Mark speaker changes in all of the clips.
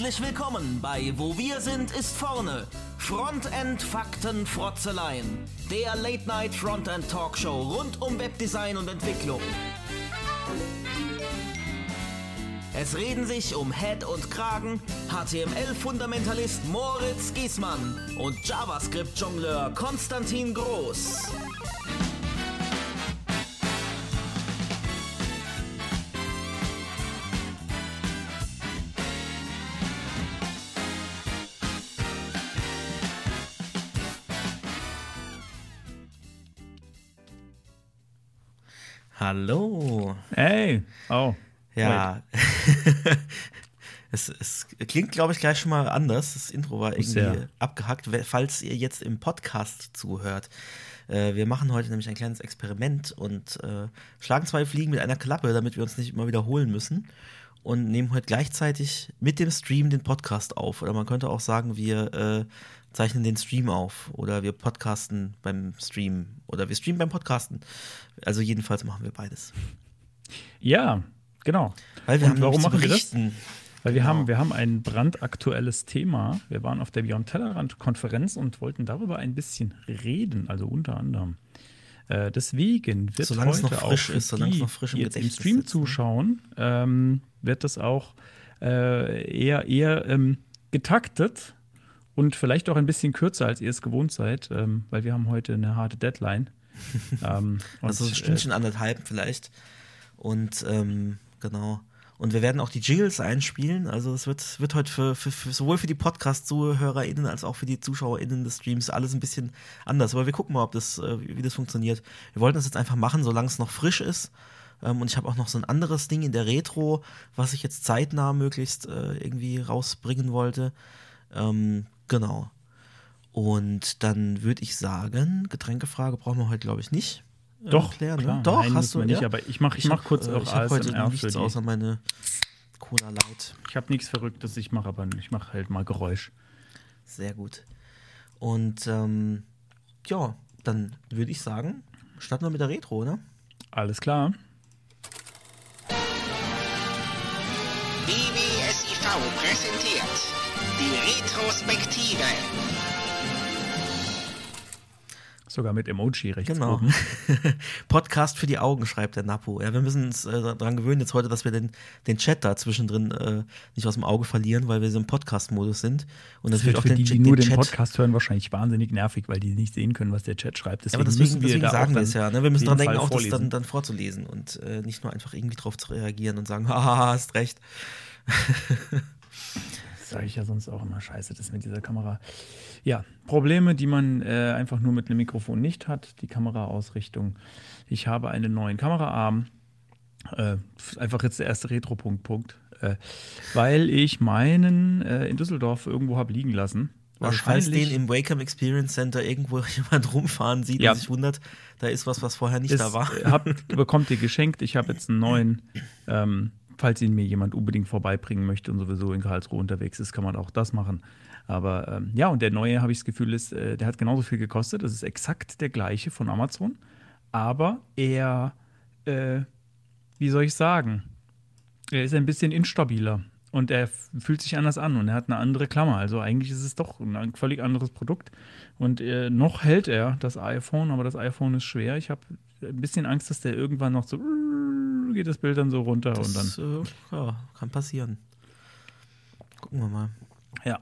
Speaker 1: Herzlich willkommen bei Wo wir sind ist vorne. Frontend Fakten Frotzeleien. Der Late Night Frontend Talkshow rund um Webdesign und Entwicklung. Es reden sich um Head und Kragen HTML-Fundamentalist Moritz Giesmann und JavaScript-Jongleur Konstantin Groß.
Speaker 2: Hallo.
Speaker 3: Hey. Oh.
Speaker 2: Ja. es, es, klingt, glaube ich, gleich schon mal anders. Das Intro war irgendwie Sehr. abgehackt, falls ihr jetzt im Podcast zuhört. Äh, wir machen heute nämlich ein kleines Experiment und äh, schlagen zwei Fliegen mit einer Klappe, damit wir uns nicht immer wiederholen müssen. Und nehmen heute gleichzeitig mit dem Stream den Podcast auf. Oder man könnte auch sagen, wir äh, zeichnen den Stream auf oder wir podcasten beim Stream oder wir streamen beim Podcasten. Also jedenfalls machen wir beides.
Speaker 3: Ja, genau.
Speaker 2: Weil wir Und haben warum machen wir das?
Speaker 3: Weil wir, genau. haben, wir haben ein brandaktuelles Thema. Wir waren auf der Beyond Tellerrand-Konferenz und wollten darüber ein bisschen reden, also unter anderem. Äh, deswegen wird
Speaker 2: solange
Speaker 3: heute
Speaker 2: es noch frisch
Speaker 3: auch
Speaker 2: ist, solange es noch frisch
Speaker 3: im, jetzt im Stream sitzen. zuschauen, ähm, wird das auch äh, eher, eher ähm, getaktet und vielleicht auch ein bisschen kürzer, als ihr es gewohnt seid, ähm, weil wir haben heute eine harte Deadline.
Speaker 2: ähm, also ein Stündchen, äh, anderthalb vielleicht. Und ähm, genau. Und wir werden auch die Jingles einspielen. Also es wird, wird heute für, für, für sowohl für die Podcast-ZuhörerInnen als auch für die ZuschauerInnen des Streams alles ein bisschen anders. Aber wir gucken mal, ob das, äh, wie das funktioniert. Wir wollten das jetzt einfach machen, solange es noch frisch ist. Ähm, und ich habe auch noch so ein anderes Ding in der Retro, was ich jetzt zeitnah möglichst äh, irgendwie rausbringen wollte. Genau. Und dann würde ich sagen, Getränkefrage brauchen wir heute, glaube ich, nicht.
Speaker 3: Äh, Doch, klar. Ne?
Speaker 2: Doch, Nein, hast du
Speaker 3: nicht, ja? aber ich mache ich mach kurz
Speaker 2: äh,
Speaker 3: auch
Speaker 2: ich habe heute nichts außer meine Cola Light.
Speaker 3: Ich habe nichts Verrücktes, ich mache aber ich mache halt mal Geräusch.
Speaker 2: Sehr gut. Und ähm, ja, dann würde ich sagen, starten wir mit der Retro, ne?
Speaker 3: Alles klar.
Speaker 1: BBSIV präsentiert die Retrospektive.
Speaker 3: Sogar mit Emoji rechts
Speaker 2: genau.
Speaker 3: oben.
Speaker 2: Podcast für die Augen, schreibt der Napo. Ja, wir müssen uns äh, daran gewöhnen jetzt heute, dass wir den, den Chat da zwischendrin äh, nicht aus dem Auge verlieren, weil wir so im Podcast-Modus sind.
Speaker 3: Und das, das wird auch für den, die, die nur den, den Podcast hören, wahrscheinlich wahnsinnig nervig, weil die nicht sehen können, was der Chat schreibt.
Speaker 2: Deswegen, ja, aber deswegen, deswegen wir sagen wir es ja. Ne? Wir müssen daran denken, auch das dann, dann vorzulesen und äh, nicht nur einfach irgendwie drauf zu reagieren und sagen, haha, hast recht.
Speaker 3: sage ich ja sonst auch immer scheiße, das mit dieser Kamera. Ja, Probleme, die man äh, einfach nur mit einem Mikrofon nicht hat. Die Kameraausrichtung. Ich habe einen neuen Kameraarm. Äh, einfach jetzt der erste Retro-Punkt, Punkt. Äh, weil ich meinen äh, in Düsseldorf irgendwo habe liegen lassen.
Speaker 2: Also falls den im Wacom Experience Center irgendwo jemand rumfahren sieht ja. und sich wundert, da ist was, was vorher nicht
Speaker 3: ist,
Speaker 2: da war.
Speaker 3: Habt, bekommt ihr geschenkt. Ich habe jetzt einen neuen ähm, falls ihn mir jemand unbedingt vorbeibringen möchte und sowieso in Karlsruhe unterwegs ist, kann man auch das machen. Aber ähm, ja, und der neue, habe ich das Gefühl, ist, äh, der hat genauso viel gekostet. Das ist exakt der gleiche von Amazon. Aber er, äh, wie soll ich sagen, er ist ein bisschen instabiler und er fühlt sich anders an und er hat eine andere Klammer. Also eigentlich ist es doch ein völlig anderes Produkt. Und äh, noch hält er das iPhone, aber das iPhone ist schwer. Ich habe ein bisschen Angst, dass der irgendwann noch so geht das Bild dann so runter das, und dann.
Speaker 2: Äh, ja, kann passieren. Gucken wir mal.
Speaker 3: Ja.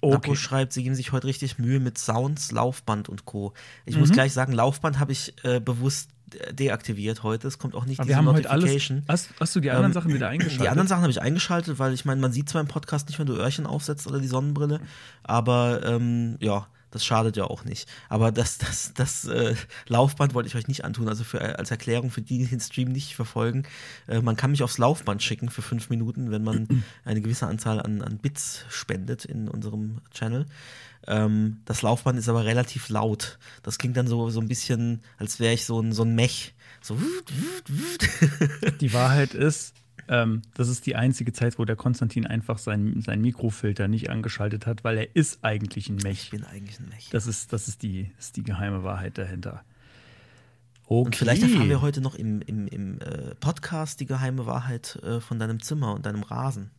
Speaker 2: Okay. Napo schreibt, sie geben sich heute richtig Mühe mit Sounds, Laufband und Co. Ich mhm. muss gleich sagen, Laufband habe ich äh, bewusst deaktiviert heute. Es kommt auch nicht
Speaker 3: Aber diese wir haben Notification. Heute alles, hast, hast, du die anderen ähm, Sachen wieder eingeschaltet?
Speaker 2: Die anderen Sachen habe ich eingeschaltet, weil ich meine, man sieht zwar im Podcast nicht, wenn du Öhrchen aufsetzt oder die Sonnenbrille, aber ähm, ja, das schadet ja auch nicht. Aber das, das, das äh, Laufband wollte ich euch nicht antun. Also für, als Erklärung für die, die den Stream nicht verfolgen. Äh, man kann mich aufs Laufband schicken für fünf Minuten, wenn man eine gewisse Anzahl an, an Bits spendet in unserem Channel. Ähm, das Laufband ist aber relativ laut. Das klingt dann so, so ein bisschen, als wäre ich so ein, so ein Mech. So.
Speaker 3: Die Wahrheit ist, ähm, das ist die einzige Zeit, wo der Konstantin einfach seinen sein Mikrofilter nicht angeschaltet hat, weil er ist eigentlich ein Mech.
Speaker 2: Ich bin eigentlich ein Mech.
Speaker 3: Das ist, das ist, die, ist die geheime Wahrheit dahinter.
Speaker 2: Okay. Und vielleicht erfahren wir heute noch im, im, im äh, Podcast die geheime Wahrheit äh, von deinem Zimmer und deinem Rasen.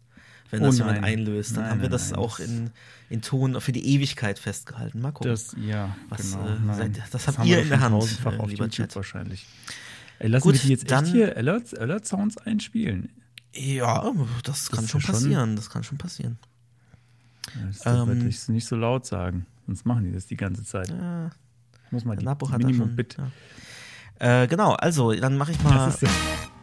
Speaker 2: wenn oh das nein. jemand einlöst. Dann nein, haben wir das nein. auch in, in Ton für die Ewigkeit festgehalten. Mal gucken.
Speaker 3: Das, ja,
Speaker 2: was, genau. Äh, seid, das, das habt ihr in der Hand.
Speaker 3: Äh, auf YouTube Chat. wahrscheinlich. Ey, lassen Gut, wir die jetzt echt hier Alert, Alert Sounds einspielen?
Speaker 2: Ja, das, das kann schon passieren. Schon, das kann schon passieren.
Speaker 3: Das ähm, ich nicht so laut sagen. Sonst machen die das die ganze Zeit. Ja,
Speaker 2: Muss man die, die Minimum Bit. Ja. Äh, genau, also dann mache ich mal.
Speaker 3: Das ist,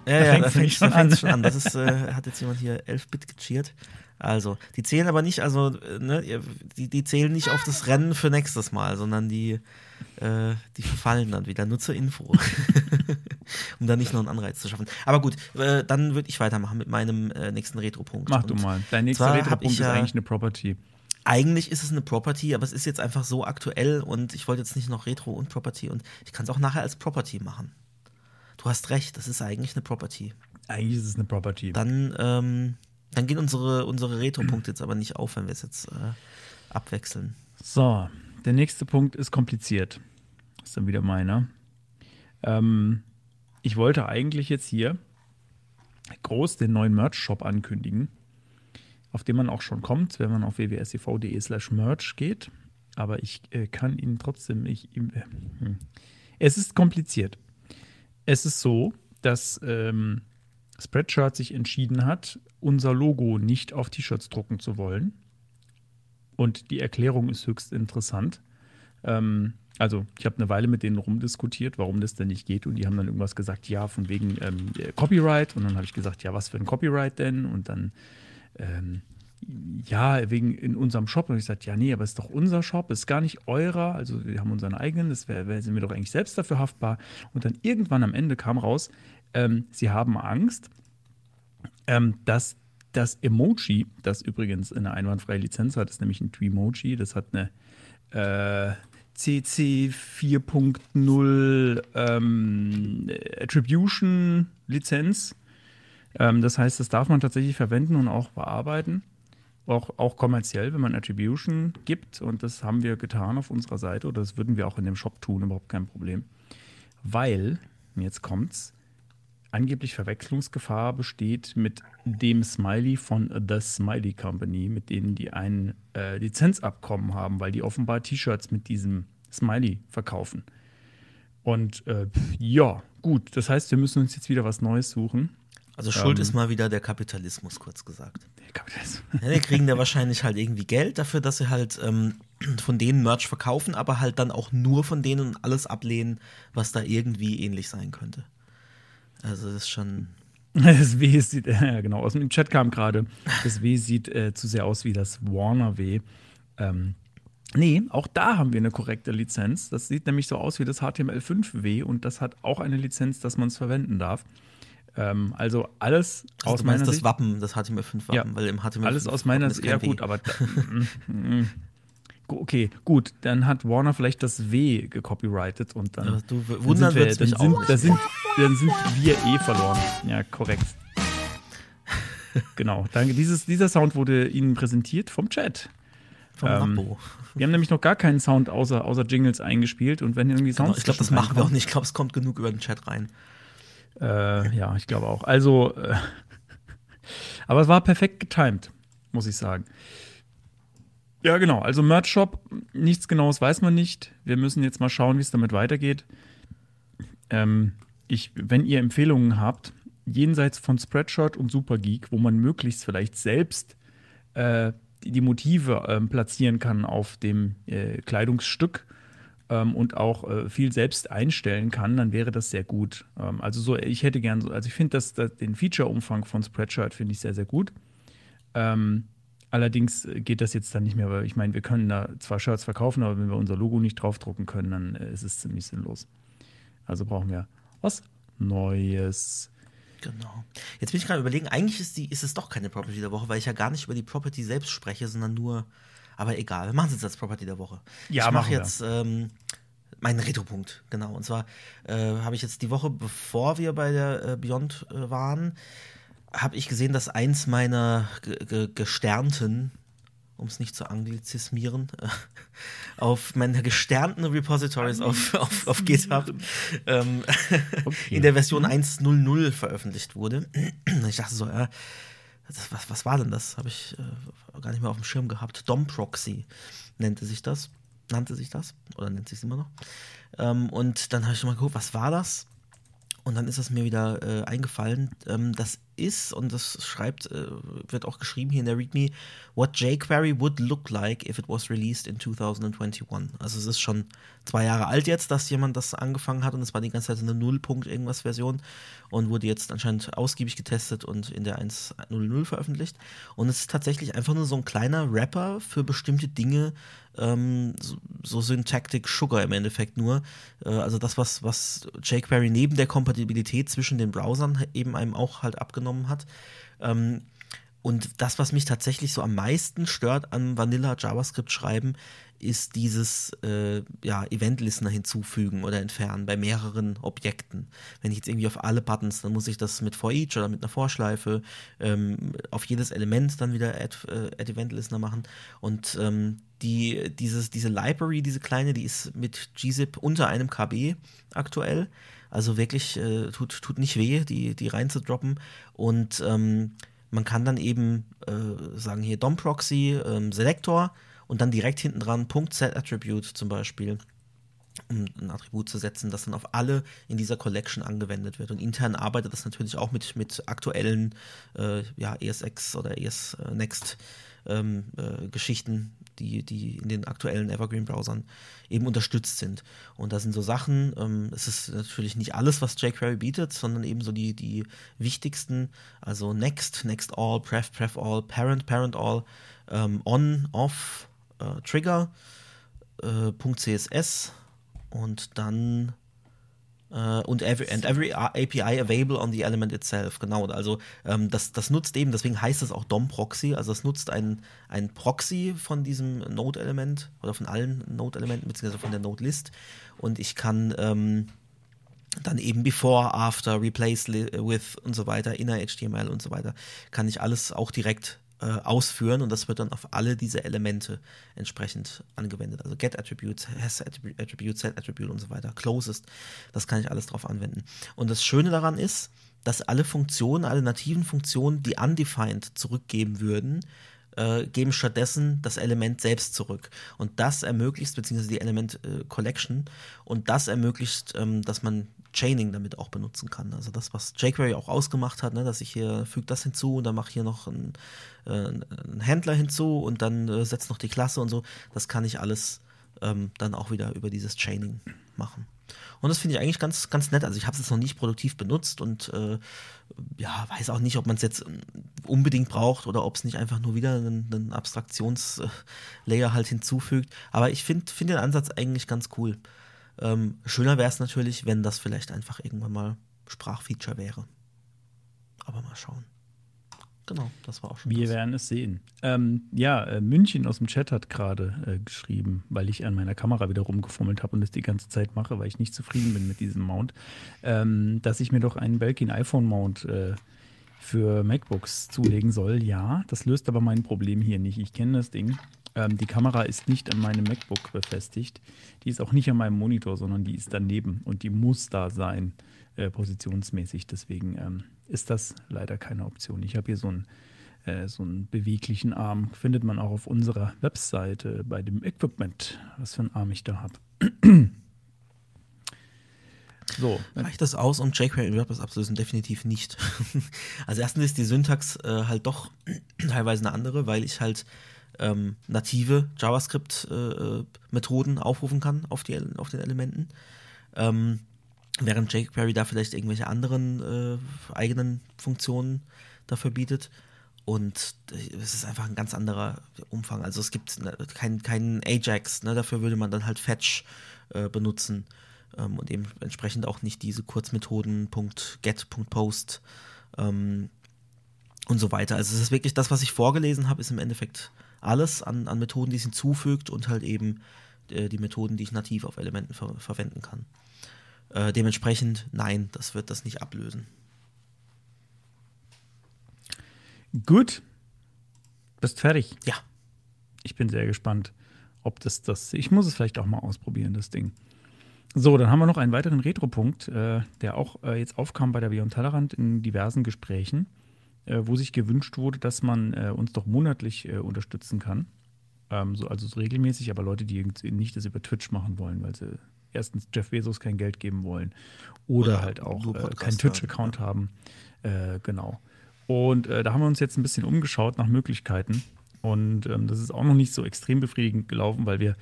Speaker 2: ja, ja, da fängt es schon, an. schon an. Das ist, äh, hat jetzt jemand hier 11 Bit gecheert. Also, die zählen aber nicht, also, äh, ne, die, die zählen nicht auf das Rennen für nächstes Mal, sondern die, äh, die verfallen dann wieder. Nur zur Info. um da nicht noch einen Anreiz zu schaffen. Aber gut, äh, dann würde ich weitermachen mit meinem äh, nächsten Retro-Punkt.
Speaker 3: Mach du mal. Dein nächster Retro-Punkt ist eigentlich eine Property.
Speaker 2: Eigentlich ist es eine Property, aber es ist jetzt einfach so aktuell und ich wollte jetzt nicht noch Retro und Property und ich kann es auch nachher als Property machen. Du hast recht, das ist eigentlich eine Property.
Speaker 3: Eigentlich ist es eine Property.
Speaker 2: Dann, ähm, dann gehen unsere, unsere Retro-Punkte jetzt aber nicht auf, wenn wir es jetzt äh, abwechseln.
Speaker 3: So, der nächste Punkt ist kompliziert. Ist dann wieder meiner. Ähm, ich wollte eigentlich jetzt hier groß den neuen Merch-Shop ankündigen, auf den man auch schon kommt, wenn man auf www.sev.de slash merch geht. Aber ich äh, kann Ihnen trotzdem, ich, äh, hm. es ist kompliziert. Es ist so, dass ähm, Spreadshirt sich entschieden hat, unser Logo nicht auf T-Shirts drucken zu wollen. Und die Erklärung ist höchst interessant. Ähm, also ich habe eine Weile mit denen rumdiskutiert, warum das denn nicht geht. Und die haben dann irgendwas gesagt, ja, von wegen ähm, Copyright. Und dann habe ich gesagt, ja, was für ein Copyright denn? Und dann, ähm, ja, wegen in unserem Shop. Und ich gesagt, ja, nee, aber es ist doch unser Shop, ist gar nicht eurer. Also wir haben unseren eigenen, das wär, wär, sind wir doch eigentlich selbst dafür haftbar. Und dann irgendwann am Ende kam raus, ähm, sie haben Angst, ähm, dass das Emoji, das übrigens eine einwandfreie Lizenz hat, ist nämlich ein Tweemoji, das hat eine äh, CC 4.0 ähm, Attribution Lizenz. Ähm, das heißt, das darf man tatsächlich verwenden und auch bearbeiten. Auch, auch kommerziell, wenn man Attribution gibt. Und das haben wir getan auf unserer Seite oder das würden wir auch in dem Shop tun, überhaupt kein Problem. Weil, jetzt kommt's, angeblich Verwechslungsgefahr besteht mit dem Smiley von The Smiley Company, mit denen die ein äh, Lizenzabkommen haben, weil die offenbar T-Shirts mit diesem Smiley verkaufen. Und äh, ja, gut, das heißt, wir müssen uns jetzt wieder was Neues suchen.
Speaker 2: Also Schuld ähm, ist mal wieder der Kapitalismus, kurz gesagt. Der Kapitalismus. Ja, die kriegen da wahrscheinlich halt irgendwie Geld dafür, dass sie halt ähm, von denen Merch verkaufen, aber halt dann auch nur von denen alles ablehnen, was da irgendwie ähnlich sein könnte. Also das ist schon.
Speaker 3: Das W sieht, ja genau, aus dem Chat kam gerade, das W sieht äh, zu sehr aus wie das Warner W. Ähm, nee, auch da haben wir eine korrekte Lizenz. Das sieht nämlich so aus wie das HTML5W und das hat auch eine Lizenz, dass man es verwenden darf. Ähm, also alles
Speaker 2: also aus meiner das Sicht. Das Wappen, das HTML5-Wappen,
Speaker 3: ja, weil im HTML5 Alles aus meiner Sicht, ja gut, aber da, mm, mm. Okay, gut, dann hat Warner vielleicht das W gecopyrightet und dann, ja,
Speaker 2: du, wundern
Speaker 3: dann, sind, wir, dann, sind, da sind, dann sind wir eh verloren. Ja, korrekt. genau, danke. Dieses, dieser Sound wurde Ihnen präsentiert vom Chat.
Speaker 2: Vom ähm,
Speaker 3: Wir haben nämlich noch gar keinen Sound außer, außer Jingles eingespielt und wenn irgendwie genau, Sounds.
Speaker 2: Genau, ich glaube, das machen wir auch nicht. Ich glaube, es kommt genug über den Chat rein.
Speaker 3: Äh, ja, ich glaube auch. Also, äh, aber es war perfekt getimed, muss ich sagen. Ja, genau. Also Merch Shop, nichts Genaues weiß man nicht. Wir müssen jetzt mal schauen, wie es damit weitergeht. Ähm, ich, wenn ihr Empfehlungen habt, jenseits von Spreadshirt und Supergeek, wo man möglichst vielleicht selbst äh, die Motive äh, platzieren kann auf dem äh, Kleidungsstück ähm, und auch äh, viel selbst einstellen kann, dann wäre das sehr gut. Ähm, also so, ich hätte gern so, also ich finde das, das, den Feature-Umfang von Spreadshirt finde ich sehr, sehr gut. Ähm, Allerdings geht das jetzt dann nicht mehr, weil ich meine, wir können da zwar Shirts verkaufen, aber wenn wir unser Logo nicht draufdrucken können, dann äh, ist es ziemlich sinnlos. Also brauchen wir was Neues.
Speaker 2: Genau. Jetzt bin ich gerade überlegen, eigentlich ist, die, ist es doch keine Property der Woche, weil ich ja gar nicht über die Property selbst spreche, sondern nur, aber egal, wir machen es jetzt als Property der Woche.
Speaker 3: Ja,
Speaker 2: ich mache jetzt ähm, meinen Retro-Punkt, genau. Und zwar äh, habe ich jetzt die Woche, bevor wir bei der äh, Beyond äh, waren, habe ich gesehen, dass eins meiner gesternten, um es nicht zu anglizismieren, auf meiner gesternten Repositories auf, auf, auf GitHub ähm, okay. in der Version 1.0.0 veröffentlicht wurde. ich dachte so, ja, was, was war denn das? Habe ich äh, gar nicht mehr auf dem Schirm gehabt. DOM Proxy nannte sich das. Nannte sich das. Oder nennt sich es immer noch. Ähm, und dann habe ich mal geguckt, was war das? Und dann ist es mir wieder äh, eingefallen. Ähm, das ist, und das schreibt, äh, wird auch geschrieben hier in der README, what jQuery would look like if it was released in 2021. Also es ist schon zwei Jahre alt jetzt, dass jemand das angefangen hat und es war die ganze Zeit eine 0. irgendwas Version und wurde jetzt anscheinend ausgiebig getestet und in der 1.0.0 veröffentlicht. Und es ist tatsächlich einfach nur so ein kleiner Rapper für bestimmte Dinge, ähm, so, so Syntactic Sugar im Endeffekt nur. Äh, also das, was, was jQuery neben der Kompatibilität zwischen den Browsern eben einem auch halt abgenommen hat. Ähm, und das, was mich tatsächlich so am meisten stört an Vanilla JavaScript schreiben, ist dieses äh, ja, Event-Listener hinzufügen oder entfernen bei mehreren Objekten. Wenn ich jetzt irgendwie auf alle Buttons, dann muss ich das mit for each oder mit einer Vorschleife ähm, auf jedes Element dann wieder Add, äh, Add Event Listener machen. Und ähm, die, dieses, diese Library, diese kleine, die ist mit gzip unter einem KB aktuell. Also wirklich äh, tut, tut nicht weh, die, die reinzudroppen. Und ähm, man kann dann eben äh, sagen hier DOM-Proxy, ähm, Selector und dann direkt hinten dran Punkt Set Attribute zum Beispiel, um ein Attribut zu setzen, das dann auf alle in dieser Collection angewendet wird. Und intern arbeitet das natürlich auch mit, mit aktuellen äh, ja, ESX oder ES äh, ähm, äh, Geschichten, die, die in den aktuellen Evergreen-Browsern eben unterstützt sind. Und da sind so Sachen, ähm, es ist natürlich nicht alles, was jQuery bietet, sondern eben so die, die wichtigsten, also Next, Next All, Pref, Pref All, Parent, Parent All, ähm, On, Off, äh, Trigger, äh, .css und dann Uh, und every, and every API available on the element itself, genau. Also ähm, das, das nutzt eben, deswegen heißt es auch DOM-Proxy, also es nutzt ein, ein Proxy von diesem Node-Element oder von allen Node-Elementen, beziehungsweise von der Node-List. Und ich kann ähm, dann eben before, after, replace with und so weiter, inner HTML und so weiter, kann ich alles auch direkt äh, ausführen und das wird dann auf alle diese Elemente entsprechend angewendet. Also get Attributes, has Attribute, set Attribute und so weiter, closest, das kann ich alles drauf anwenden. Und das Schöne daran ist, dass alle Funktionen, alle nativen Funktionen, die undefined zurückgeben würden, äh, geben stattdessen das Element selbst zurück. Und das ermöglicht, beziehungsweise die Element äh, Collection, und das ermöglicht, ähm, dass man Chaining damit auch benutzen kann. Also das, was jQuery auch ausgemacht hat, ne, dass ich hier füge das hinzu und dann mache ich hier noch einen, äh, einen Händler hinzu und dann äh, setze noch die Klasse und so. Das kann ich alles ähm, dann auch wieder über dieses Chaining machen. Und das finde ich eigentlich ganz, ganz nett. Also ich habe es jetzt noch nicht produktiv benutzt und äh, ja, weiß auch nicht, ob man es jetzt unbedingt braucht oder ob es nicht einfach nur wieder einen, einen Abstraktionslayer halt hinzufügt. Aber ich finde find den Ansatz eigentlich ganz cool. Ähm, schöner wäre es natürlich, wenn das vielleicht einfach irgendwann mal Sprachfeature wäre. Aber mal schauen. Genau, das war auch schon.
Speaker 3: Wir
Speaker 2: das.
Speaker 3: werden es sehen. Ähm, ja, äh, München aus dem Chat hat gerade äh, geschrieben, weil ich an meiner Kamera wieder rumgefummelt habe und das die ganze Zeit mache, weil ich nicht zufrieden bin mit diesem Mount, ähm, dass ich mir doch einen Belkin iPhone Mount äh, für MacBooks zulegen soll. Ja, das löst aber mein Problem hier nicht. Ich kenne das Ding. Ähm, die Kamera ist nicht an meinem MacBook befestigt. Die ist auch nicht an meinem Monitor, sondern die ist daneben und die muss da sein, äh, positionsmäßig. Deswegen ähm, ist das leider keine Option. Ich habe hier so einen, äh, so einen beweglichen Arm. Findet man auch auf unserer Webseite bei dem Equipment, was für einen Arm ich da habe.
Speaker 2: So. Reicht das aus, um jQuery in WordPress abzulösen? Definitiv nicht. also erstens ist die Syntax äh, halt doch teilweise eine andere, weil ich halt ähm, native JavaScript-Methoden äh, aufrufen kann auf, die, auf den Elementen. Ähm, während jQuery da vielleicht irgendwelche anderen äh, eigenen Funktionen dafür bietet. Und es ist einfach ein ganz anderer Umfang. Also es gibt ne, keinen kein Ajax, ne? dafür würde man dann halt Fetch äh, benutzen ähm, und eben entsprechend auch nicht diese Kurzmethoden .get, .post ähm, und so weiter. Also es ist wirklich das, was ich vorgelesen habe, ist im Endeffekt alles an, an Methoden, die es hinzufügt und halt eben äh, die Methoden, die ich nativ auf Elementen ver verwenden kann. Äh, dementsprechend, nein, das wird das nicht ablösen.
Speaker 3: Gut. Bist fertig?
Speaker 2: Ja.
Speaker 3: Ich bin sehr gespannt, ob das das. Ich muss es vielleicht auch mal ausprobieren, das Ding. So, dann haben wir noch einen weiteren Retro-Punkt, äh, der auch äh, jetzt aufkam bei der Beyond Tellerrand in diversen Gesprächen. äh, wo sich gewünscht wurde, dass man äh, uns doch monatlich äh, unterstützen kann. Ähm, so, also so regelmäßig, aber Leute, die nicht das über Twitch machen wollen, weil sie erstens Jeff Bezos kein Geld geben wollen oder, oder halt auch äh, keinen Twitch-Account ja. haben. Genau. Und da haben wir uns jetzt ein bisschen umgeschaut nach Möglichkeiten. Und ähm, das ist auch noch nicht so extrem befriedigend gelaufen, weil wir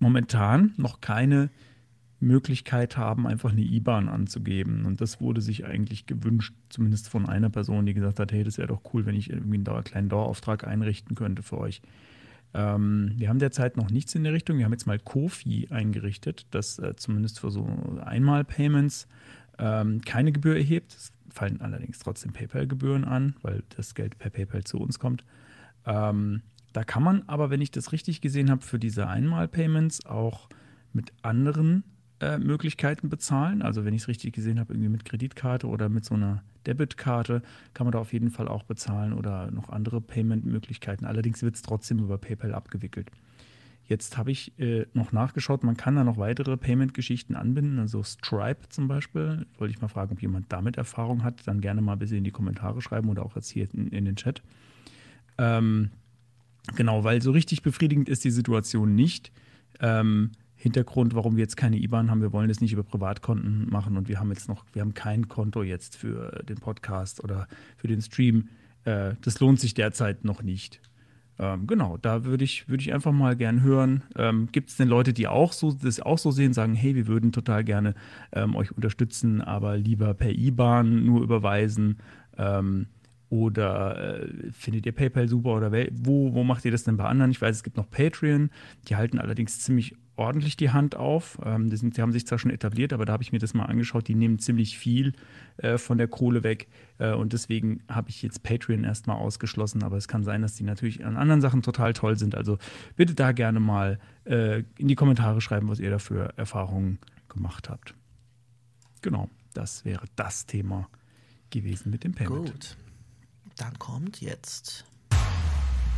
Speaker 3: momentan noch keine Möglichkeit haben, einfach eine IBAN anzugeben. Und das wurde sich eigentlich gewünscht, zumindest von einer Person, die gesagt hat, hey, das wäre doch cool, wenn ich irgendwie einen kleinen Dauerauftrag einrichten könnte für euch. Ähm, wir haben derzeit noch nichts in der Richtung. Wir haben jetzt mal Kofi eingerichtet, das äh, zumindest für so Einmal-Payments ähm, keine Gebühr erhebt. Es fallen allerdings trotzdem PayPal-Gebühren an, weil das Geld per PayPal zu uns kommt. Ähm, da kann man aber, wenn ich das richtig gesehen habe, für diese Einmal-Payments auch mit anderen äh, Möglichkeiten bezahlen. Also wenn ich es richtig gesehen habe, irgendwie mit Kreditkarte oder mit so einer Debitkarte kann man da auf jeden Fall auch bezahlen oder noch andere Payment-Möglichkeiten. Allerdings wird es trotzdem über PayPal abgewickelt. Jetzt habe ich äh, noch nachgeschaut, man kann da noch weitere Payment-Geschichten anbinden, also Stripe zum Beispiel. Wollte ich mal fragen, ob jemand damit Erfahrung hat, dann gerne mal ein bisschen in die Kommentare schreiben oder auch jetzt hier in, in den Chat. Ähm, genau, weil so richtig befriedigend ist die Situation nicht. Ähm, Hintergrund, warum wir jetzt keine IBAN haben. Wir wollen das nicht über Privatkonten machen und wir haben jetzt noch, wir haben kein Konto jetzt für den Podcast oder für den Stream. Äh, das lohnt sich derzeit noch nicht. Ähm, genau, da würde ich, würd ich einfach mal gern hören. Ähm, Gibt es denn Leute, die auch so, das auch so sehen, sagen, hey, wir würden total gerne ähm, euch unterstützen, aber lieber per IBAN nur überweisen? Ähm, oder äh, findet ihr PayPal super oder wo, wo macht ihr das denn bei anderen? Ich weiß, es gibt noch Patreon, die halten allerdings ziemlich ordentlich die Hand auf. Ähm, die, sind, die, haben sich zwar schon etabliert, aber da habe ich mir das mal angeschaut. Die nehmen ziemlich viel äh, von der Kohle weg. Äh, und deswegen habe ich jetzt Patreon erstmal ausgeschlossen. Aber es kann sein, dass die natürlich an anderen Sachen total toll sind. Also bitte da gerne mal äh, in die Kommentare schreiben, was ihr dafür Erfahrungen gemacht habt. Genau, das wäre das Thema gewesen mit dem Payment. Gut.
Speaker 2: Dann kommt jetzt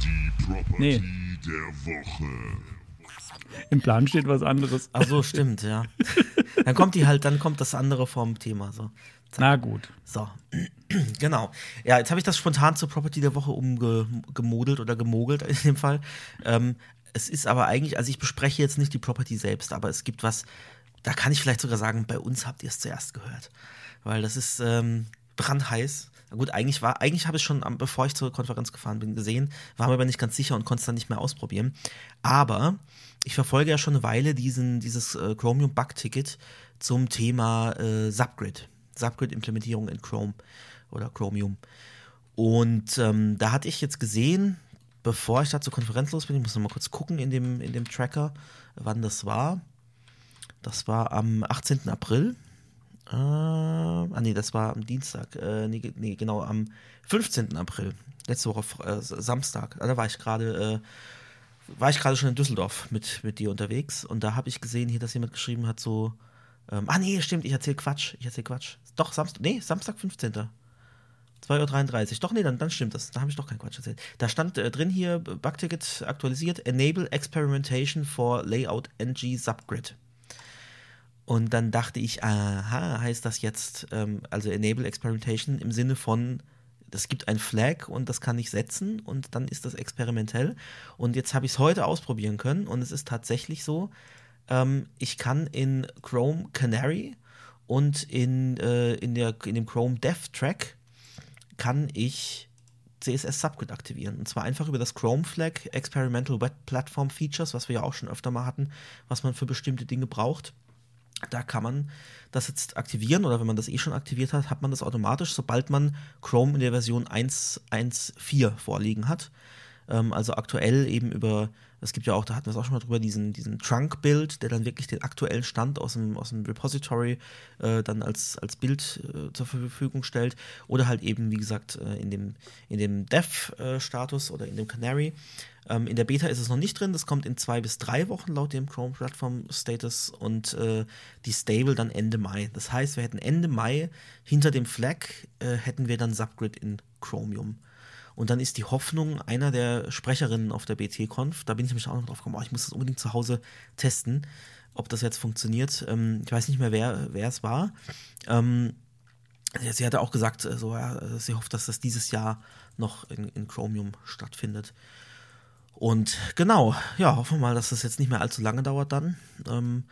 Speaker 4: die Property nee. der Woche.
Speaker 3: Im Plan steht was anderes.
Speaker 2: Ach so, stimmt, ja. Dann kommt die halt, dann kommt das andere vom Thema. So.
Speaker 3: Na gut.
Speaker 2: So, genau. Ja, jetzt habe ich das spontan zur Property der Woche umgemodelt oder gemogelt in dem Fall. Ähm, es ist aber eigentlich, also ich bespreche jetzt nicht die Property selbst, aber es gibt was, da kann ich vielleicht sogar sagen, bei uns habt ihr es zuerst gehört. Weil das ist ähm, brandheiß. Na gut, eigentlich war, eigentlich habe ich schon, bevor ich zur Konferenz gefahren bin, gesehen, war mir aber nicht ganz sicher und konnte es dann nicht mehr ausprobieren. Aber ich verfolge ja schon eine Weile diesen, dieses äh, Chromium Bug Ticket zum Thema äh, Subgrid. Subgrid-Implementierung in Chrome oder Chromium. Und ähm, da hatte ich jetzt gesehen, bevor ich da zur Konferenz los bin, ich muss noch mal kurz gucken in dem, in dem Tracker, wann das war. Das war am 18. April. Ah, nee, das war am Dienstag. Äh, nee, nee, genau, am 15. April. Letzte Woche äh, Samstag. Da war ich gerade äh, war ich gerade schon in Düsseldorf mit, mit dir unterwegs und da habe ich gesehen, hier, dass jemand geschrieben hat, so, ähm, ah nee, stimmt, ich erzähle Quatsch, ich erzähle Quatsch. Doch, Samstag, nee, Samstag 15. 2.33 Uhr. Doch, nee, dann, dann stimmt das. Da habe ich doch keinen Quatsch erzählt. Da stand äh, drin hier, Bugticket aktualisiert, Enable Experimentation for Layout NG Subgrid. Und dann dachte ich, aha, heißt das jetzt, ähm, also Enable Experimentation im Sinne von es gibt ein Flag und das kann ich setzen und dann ist das experimentell. Und jetzt habe ich es heute ausprobieren können und es ist tatsächlich so, ähm, ich kann in Chrome Canary und in, äh, in, der, in dem Chrome Dev Track kann ich CSS Subgrid aktivieren. Und zwar einfach über das Chrome Flag Experimental Web Platform Features, was wir ja auch schon öfter mal hatten, was man für bestimmte Dinge braucht. Da kann man das jetzt aktivieren oder wenn man das eh schon aktiviert hat, hat man das automatisch, sobald man Chrome in der Version 1.1.4 vorliegen hat. Ähm, also aktuell eben über, es gibt ja auch, da hatten wir es auch schon mal drüber, diesen, diesen Trunk-Build, der dann wirklich den aktuellen Stand aus dem, aus dem Repository äh, dann als, als Bild äh, zur Verfügung stellt. Oder halt eben, wie gesagt, äh, in dem, in dem Dev-Status oder in dem Canary. Ähm, in der Beta ist es noch nicht drin, das kommt in zwei bis drei Wochen laut dem Chrome Platform Status und äh, die Stable dann Ende Mai. Das heißt, wir hätten Ende Mai hinter dem Flag äh, hätten wir dann Subgrid in Chromium. Und dann ist die Hoffnung einer der Sprecherinnen auf der BT-Conf, da bin ich nämlich auch noch drauf gekommen, oh, ich muss das unbedingt zu Hause testen, ob das jetzt funktioniert. Ähm, ich weiß nicht mehr, wer, wer es war. Ähm, sie hatte auch gesagt, äh, so, ja, äh, sie hofft, dass das dieses Jahr noch in, in Chromium stattfindet. Und genau, ja, hoffen wir mal, dass das jetzt nicht mehr allzu lange dauert dann. Ähm,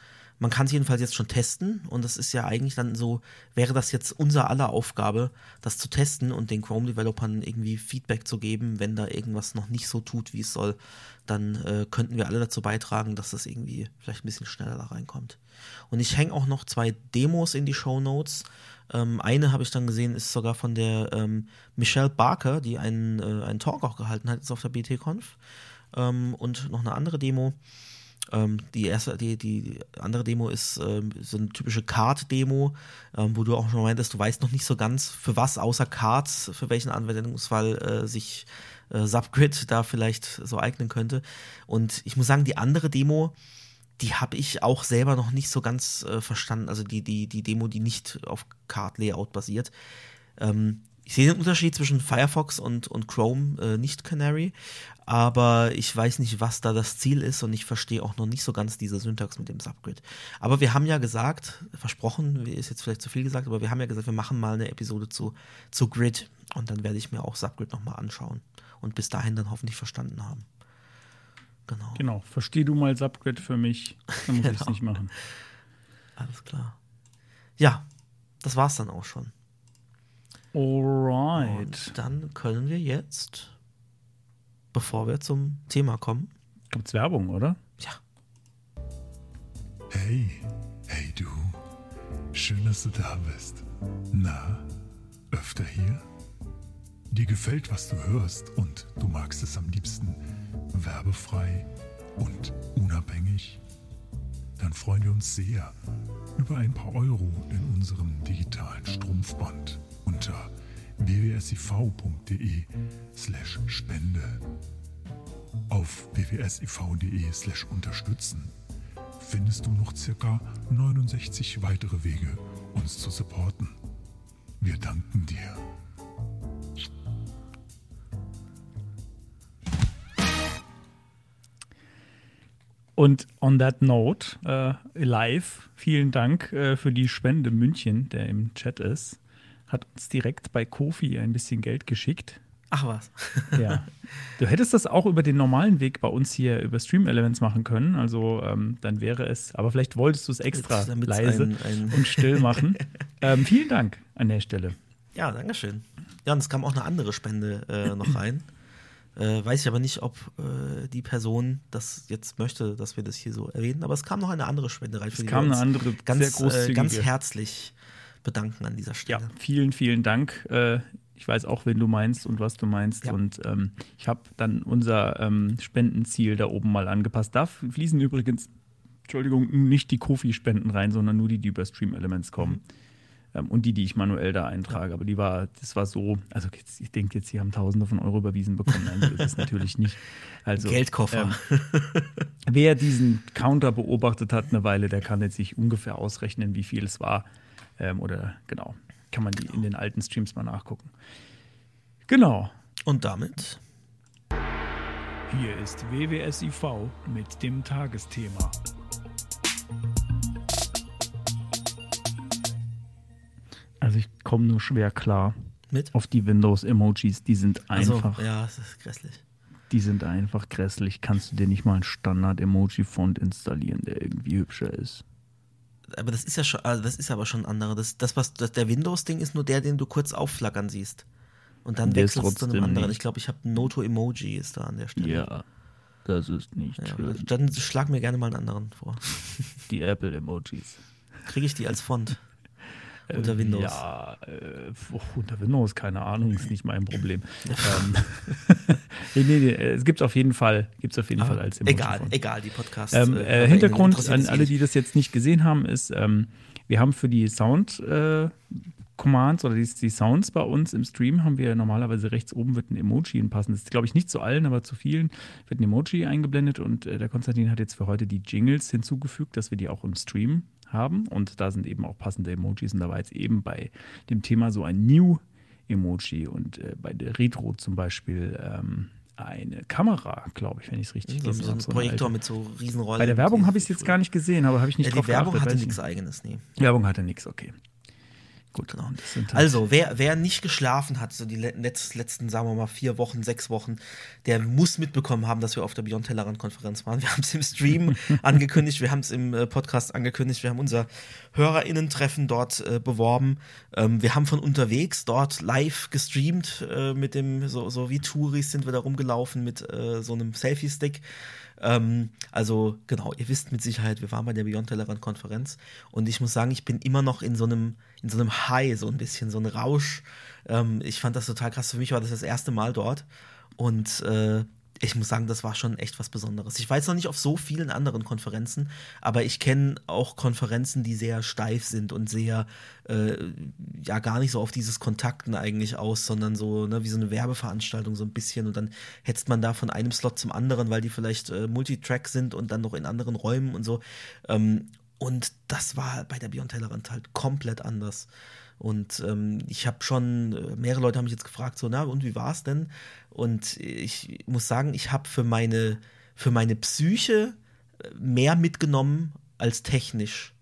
Speaker 2: man kann es jedenfalls jetzt schon testen und das ist ja eigentlich dann so, wäre das jetzt unser aller Aufgabe, das zu testen und den Chrome-Developern irgendwie Feedback zu geben, wenn da irgendwas noch nicht so tut, wie es soll, dann äh, könnten wir alle dazu beitragen, dass das irgendwie vielleicht ein bisschen schneller da reinkommt. Und ich hänge auch noch zwei Demos in die Show Notes. Ähm, eine habe ich dann gesehen, ist sogar von der ähm, Michelle Barker, die einen, äh, einen Talk auch gehalten hat, jetzt auf der BT-Conf. Ähm, und noch eine andere Demo. Ähm, die erste, die, die andere Demo ist ähm, so eine typische Card-Demo, ähm, wo du auch schon meintest, du weißt noch nicht so ganz, für was außer Cards, für welchen Anwendungsfall äh, sich äh, Subgrid da vielleicht so eignen könnte. Und ich muss sagen, die andere Demo, die habe ich auch selber noch nicht so ganz äh, verstanden. Also die, die, die Demo, die nicht auf Card-Layout basiert. Ähm, ich sehe den Unterschied zwischen Firefox und, und Chrome, äh, nicht Canary, aber ich weiß nicht, was da das Ziel ist und ich verstehe auch noch nicht so ganz diese Syntax mit dem Subgrid. Aber wir haben ja gesagt, versprochen, ist jetzt vielleicht zu viel gesagt, aber wir haben ja gesagt, wir machen mal eine Episode zu, zu Grid und dann werde ich mir auch Subgrid nochmal anschauen und bis dahin dann hoffentlich verstanden haben.
Speaker 3: Genau. Genau, versteh du mal Subgrid für mich, dann muss genau. ich es nicht machen.
Speaker 2: Alles klar. Ja, das war's dann auch schon.
Speaker 3: Alright.
Speaker 2: Und dann können wir jetzt, bevor wir zum Thema kommen.
Speaker 3: Gibt's Werbung, oder?
Speaker 2: Ja.
Speaker 4: Hey, hey du. Schön, dass du da bist. Na, öfter hier? Dir gefällt, was du hörst und du magst es am liebsten werbefrei und unabhängig? Dann freuen wir uns sehr über ein paar Euro in unserem digitalen Strumpfband unter www.siv.de slash spende. Auf www.siv.de slash unterstützen findest du noch circa 69 weitere Wege, uns zu supporten. Wir danken dir.
Speaker 3: Und on that note, äh, live, vielen Dank äh, für die Spende München, der im Chat ist hat uns direkt bei Kofi ein bisschen Geld geschickt.
Speaker 2: Ach was.
Speaker 3: ja. Du hättest das auch über den normalen Weg bei uns hier über Stream Elements machen können. Also ähm, dann wäre es, aber vielleicht wolltest du es extra leise ein, ein und still machen. ähm, vielen Dank an der Stelle.
Speaker 2: Ja, danke schön. Ja, und es kam auch eine andere Spende äh, noch rein. Äh, weiß ich aber nicht, ob äh, die Person das jetzt möchte, dass wir das hier so erwähnen. Aber es kam noch eine andere Spende rein.
Speaker 3: Es kam eine andere,
Speaker 2: ganz, äh, ganz herzlich bedanken an dieser Stelle.
Speaker 3: Ja, vielen, vielen Dank. Äh, ich weiß auch, wen du meinst und was du meinst. Ja. Und ähm, ich habe dann unser ähm, Spendenziel da oben mal angepasst. Da fließen übrigens, Entschuldigung, nicht die Kofi-Spenden rein, sondern nur die, die über Stream Elements kommen. Mhm. Ähm, und die, die ich manuell da eintrage. Aber die war, das war so, also jetzt, ich denke jetzt, sie haben Tausende von Euro überwiesen bekommen. Nein, so ist es natürlich nicht. Also,
Speaker 2: Geldkoffer.
Speaker 3: Ähm, wer diesen Counter beobachtet hat eine Weile, der kann jetzt sich ungefähr ausrechnen, wie viel es war. Ähm, oder genau, kann man die in den alten Streams mal nachgucken. Genau.
Speaker 2: Und damit?
Speaker 3: Hier ist WWSIV mit dem Tagesthema. Also ich komme nur schwer klar
Speaker 2: mit
Speaker 3: auf die Windows-Emojis. Die sind einfach.
Speaker 2: Also, ja, es ist grässlich.
Speaker 3: Die sind einfach grässlich. Kannst du dir nicht mal einen Standard-Emoji-Font installieren, der irgendwie hübscher ist?
Speaker 2: aber das ist ja schon, also das ist aber schon ein anderer. Das, das was das, der Windows-Ding ist nur der, den du kurz aufflackern siehst. Und dann der wechselst du zu einem anderen. Nicht. Ich glaube, ich habe Noto-Emoji ist da an der Stelle.
Speaker 3: Ja, das ist nicht ja, schön.
Speaker 2: Dann schlag mir gerne mal einen anderen vor.
Speaker 3: Die Apple-Emojis.
Speaker 2: Kriege ich die als Font? Unter Windows?
Speaker 3: Ja, äh, unter Windows, keine Ahnung, ist nicht mein Problem. ähm, nee, nee, nee, es gibt auf jeden Fall, gibt's auf jeden Fall als
Speaker 2: Emoji Egal, von. egal, die Podcasts.
Speaker 3: Ähm, äh, Hintergrund an alle, die das jetzt nicht gesehen haben, ist, ähm, wir haben für die Sound äh, Commands oder die, die, Sounds bei uns im Stream haben wir normalerweise rechts oben wird ein Emoji passen. Das ist, glaube ich, nicht zu allen, aber zu vielen wird ein Emoji eingeblendet und äh, der Konstantin hat jetzt für heute die Jingles hinzugefügt, dass wir die auch im Stream haben. Und da sind eben auch passende Emojis. Und da war jetzt eben bei dem Thema so ein New-Emoji und äh, bei der Retro zum Beispiel ähm, eine Kamera, glaube ich, wenn ich es richtig
Speaker 2: so, so ein Projektor mit so Riesenrollen.
Speaker 3: Bei der Werbung habe ich es jetzt gar nicht gesehen, aber habe ich nicht
Speaker 2: ja,
Speaker 3: drauf
Speaker 2: Die Werbung geachtet, hatte nichts eigenes, nee.
Speaker 3: Werbung hatte nichts, okay.
Speaker 2: Gut, genau. Halt also, wer, wer nicht geschlafen hat, so die letzten, sagen wir mal, vier Wochen, sechs Wochen, der muss mitbekommen haben, dass wir auf der Beyond Tellerrand-Konferenz waren. Wir haben es im Stream angekündigt, wir haben es im äh, Podcast angekündigt, wir haben unser HörerInnen-Treffen dort äh, beworben. Ähm, wir haben von unterwegs dort live gestreamt äh, mit dem, so, so wie Touris sind wir da rumgelaufen mit äh, so einem Selfie-Stick. Ähm, also genau, ihr wisst mit Sicherheit, wir waren bei der Beyond Tellerrand Konferenz und ich muss sagen, ich bin immer noch in so einem, in so einem High, so ein bisschen, so ein Rausch. Ähm, ich fand das total krass. Für mich war das das erste Mal dort und äh, ich muss sagen, das war schon echt was Besonderes. Ich jetzt noch nicht auf so vielen anderen Konferenzen, aber ich kenne auch Konferenzen, die sehr steif sind und sehr, äh, ja, gar nicht so auf dieses Kontakten eigentlich aus, sondern so, ne, wie so eine Werbeveranstaltung so ein bisschen und dann hetzt man da von einem Slot zum anderen, weil die vielleicht äh, Multitrack sind und dann noch in anderen Räumen und so. Ähm, und das war bei der Beyond Tellerrand halt komplett anders. Und ähm, ich habe schon, äh, mehrere Leute haben mich jetzt gefragt, so, na, und wie war es denn? Und ich muss sagen, ich habe für meine, für meine Psyche äh, mehr mitgenommen als technisch.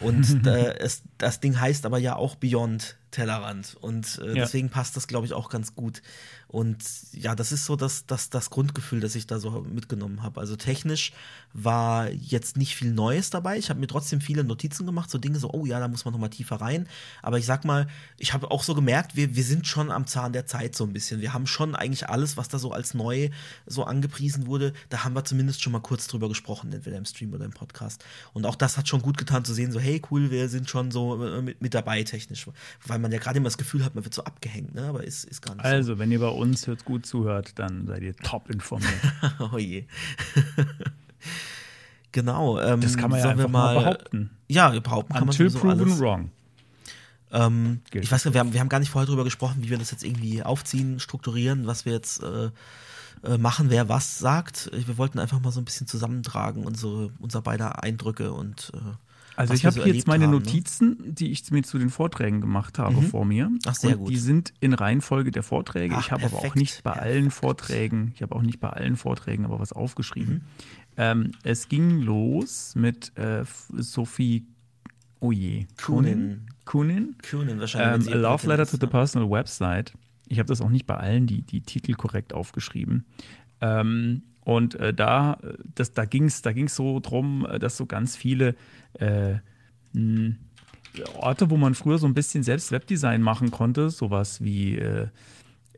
Speaker 2: Und äh, es, das Ding heißt aber ja auch Beyond Tellerrand. Und äh, ja. deswegen passt das, glaube ich, auch ganz gut. Und ja, das ist so das, das, das Grundgefühl, das ich da so mitgenommen habe. Also technisch war jetzt nicht viel Neues dabei. Ich habe mir trotzdem viele Notizen gemacht, so Dinge so, oh ja, da muss man nochmal tiefer rein. Aber ich sag mal, ich habe auch so gemerkt, wir, wir sind schon am Zahn der Zeit so ein bisschen. Wir haben schon eigentlich alles, was da so als neu so angepriesen wurde, da haben wir zumindest schon mal kurz drüber gesprochen, entweder im Stream oder im Podcast. Und auch das hat schon gut getan zu sehen, so, hey, cool, wir sind schon so äh, mit, mit dabei technisch. Weil man ja gerade immer das Gefühl hat, man wird so abgehängt, ne? aber ist, ist gar nicht
Speaker 3: also, so. Wenn ihr bei uns hört, gut zuhört, dann seid ihr top informiert.
Speaker 2: oh je. genau. Ähm,
Speaker 3: das kann man ja einfach mal, behaupten.
Speaker 2: Ja, behaupten kann
Speaker 3: Until
Speaker 2: man
Speaker 3: so proven alles. wrong.
Speaker 2: Ähm, ich weiß nicht, wir haben, wir haben gar nicht vorher darüber gesprochen, wie wir das jetzt irgendwie aufziehen, strukturieren, was wir jetzt äh, äh, machen, wer was sagt. Wir wollten einfach mal so ein bisschen zusammentragen, unsere, unser beider Eindrücke und äh,
Speaker 3: also ich habe so jetzt meine haben, ne? Notizen, ne? die ich mir zu den Vorträgen gemacht habe, mhm. vor mir.
Speaker 2: Ach, sehr und
Speaker 3: gut. Die sind in Reihenfolge der Vorträge. Ach, ich habe aber auch nicht bei perfekt. allen Vorträgen, ich habe auch nicht bei allen Vorträgen aber was aufgeschrieben. Mhm. Ähm, es ging los mit äh, Sophie Oh je.
Speaker 2: Kunin.
Speaker 3: Kunin.
Speaker 2: Kunin wahrscheinlich.
Speaker 3: Ähm, A Love Letter to the Personal Website. Ich habe das auch nicht bei allen die, die Titel korrekt aufgeschrieben. Ähm, und äh, da, das, da ging es da ging's so drum, äh, dass so ganz viele äh, hm, Orte, wo man früher so ein bisschen selbst Webdesign machen konnte, sowas wie äh,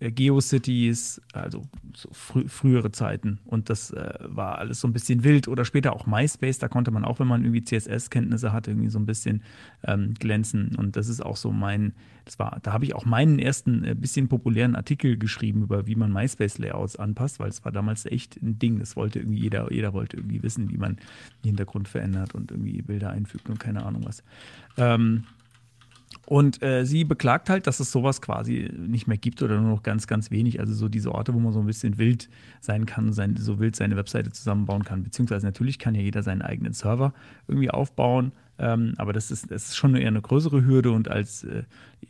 Speaker 3: Geocities, also so frü frühere Zeiten. Und das äh, war alles so ein bisschen wild. Oder später auch MySpace, da konnte man auch, wenn man irgendwie CSS-Kenntnisse hatte, irgendwie so ein bisschen ähm, glänzen. Und das ist auch so mein, das war, da habe ich auch meinen ersten äh, bisschen populären Artikel geschrieben über, wie man MySpace-Layouts anpasst, weil es war damals echt ein Ding. Das wollte irgendwie jeder, jeder wollte irgendwie wissen, wie man den Hintergrund verändert und irgendwie Bilder einfügt und keine Ahnung was. Ähm, und äh, sie beklagt halt, dass es sowas quasi nicht mehr gibt oder nur noch ganz, ganz wenig. Also so diese Orte, wo man so ein bisschen wild sein kann, sein, so wild seine Webseite zusammenbauen kann. Beziehungsweise natürlich kann ja jeder seinen eigenen Server irgendwie aufbauen. Ähm, aber das ist, das ist schon eher eine größere Hürde. Und als, äh,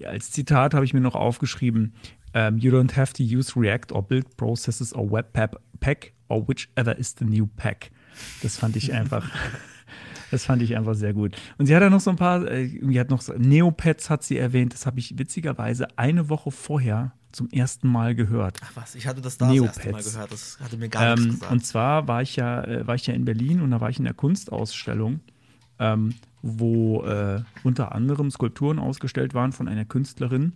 Speaker 3: als Zitat habe ich mir noch aufgeschrieben, um, ähm, You don't have to use React or build processes or Webpack or whichever is the new pack. Das fand ich einfach. Das fand ich einfach sehr gut. Und sie hat ja noch so ein paar, äh, irgendwie hat noch so, Neopets hat sie erwähnt, das habe ich witzigerweise eine Woche vorher zum ersten Mal gehört.
Speaker 2: Ach was, ich hatte das da Neopets. das erste Mal gehört, das hatte mir gar ähm, nichts gesagt.
Speaker 3: Und zwar war ich ja, äh, war ich ja in Berlin und da war ich in der Kunstausstellung, ähm, wo äh, unter anderem Skulpturen ausgestellt waren von einer Künstlerin,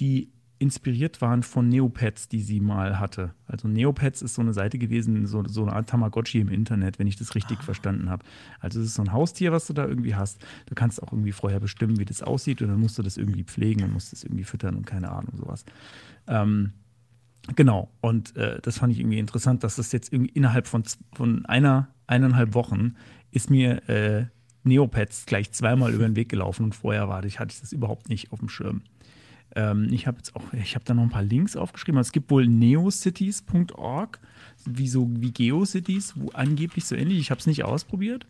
Speaker 3: die inspiriert waren von Neopets, die sie mal hatte. Also Neopets ist so eine Seite gewesen, so, so eine Art Tamagotchi im Internet, wenn ich das richtig ah. verstanden habe. Also es ist so ein Haustier, was du da irgendwie hast. Du kannst auch irgendwie vorher bestimmen, wie das aussieht und dann musst du das irgendwie pflegen und musst es irgendwie füttern und keine Ahnung, sowas. Ähm, genau, und äh, das fand ich irgendwie interessant, dass das jetzt irgendwie innerhalb von, von einer, eineinhalb Wochen ist mir äh, Neopets gleich zweimal über den Weg gelaufen und vorher war ich, hatte ich das überhaupt nicht auf dem Schirm. Ähm, ich habe jetzt auch, ich habe da noch ein paar Links aufgeschrieben. Es gibt wohl neocities.org, wie so wie GeoCities, wo angeblich so ähnlich. Ich habe es nicht ausprobiert.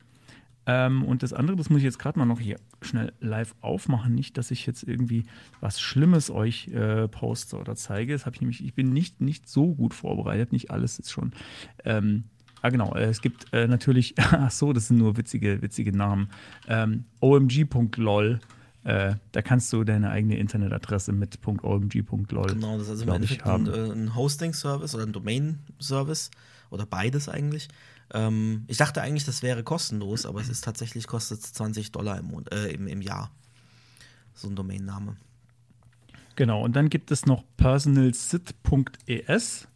Speaker 3: Ähm, und das andere, das muss ich jetzt gerade mal noch hier schnell live aufmachen. Nicht, dass ich jetzt irgendwie was Schlimmes euch äh, poste oder zeige. Das habe ich nämlich, ich bin nicht, nicht so gut vorbereitet. Nicht alles ist schon. Ähm, Ah, genau. Äh, es gibt äh, natürlich, ach so, das sind nur witzige, witzige Namen. Ähm, omg.lol Äh, da kannst du deine eigene Internetadresse mit .omg.lol
Speaker 2: Genau, das ist also im Endeffekt ein, äh, ein Hosting-Service oder ein Domain-Service oder beides eigentlich. Ähm, ich dachte eigentlich, das wäre kostenlos, aber es ist tatsächlich kostet 20 Dollar im, äh, im, im Jahr. So ein Domainname.
Speaker 3: Genau, und dann gibt es noch personalsit.es,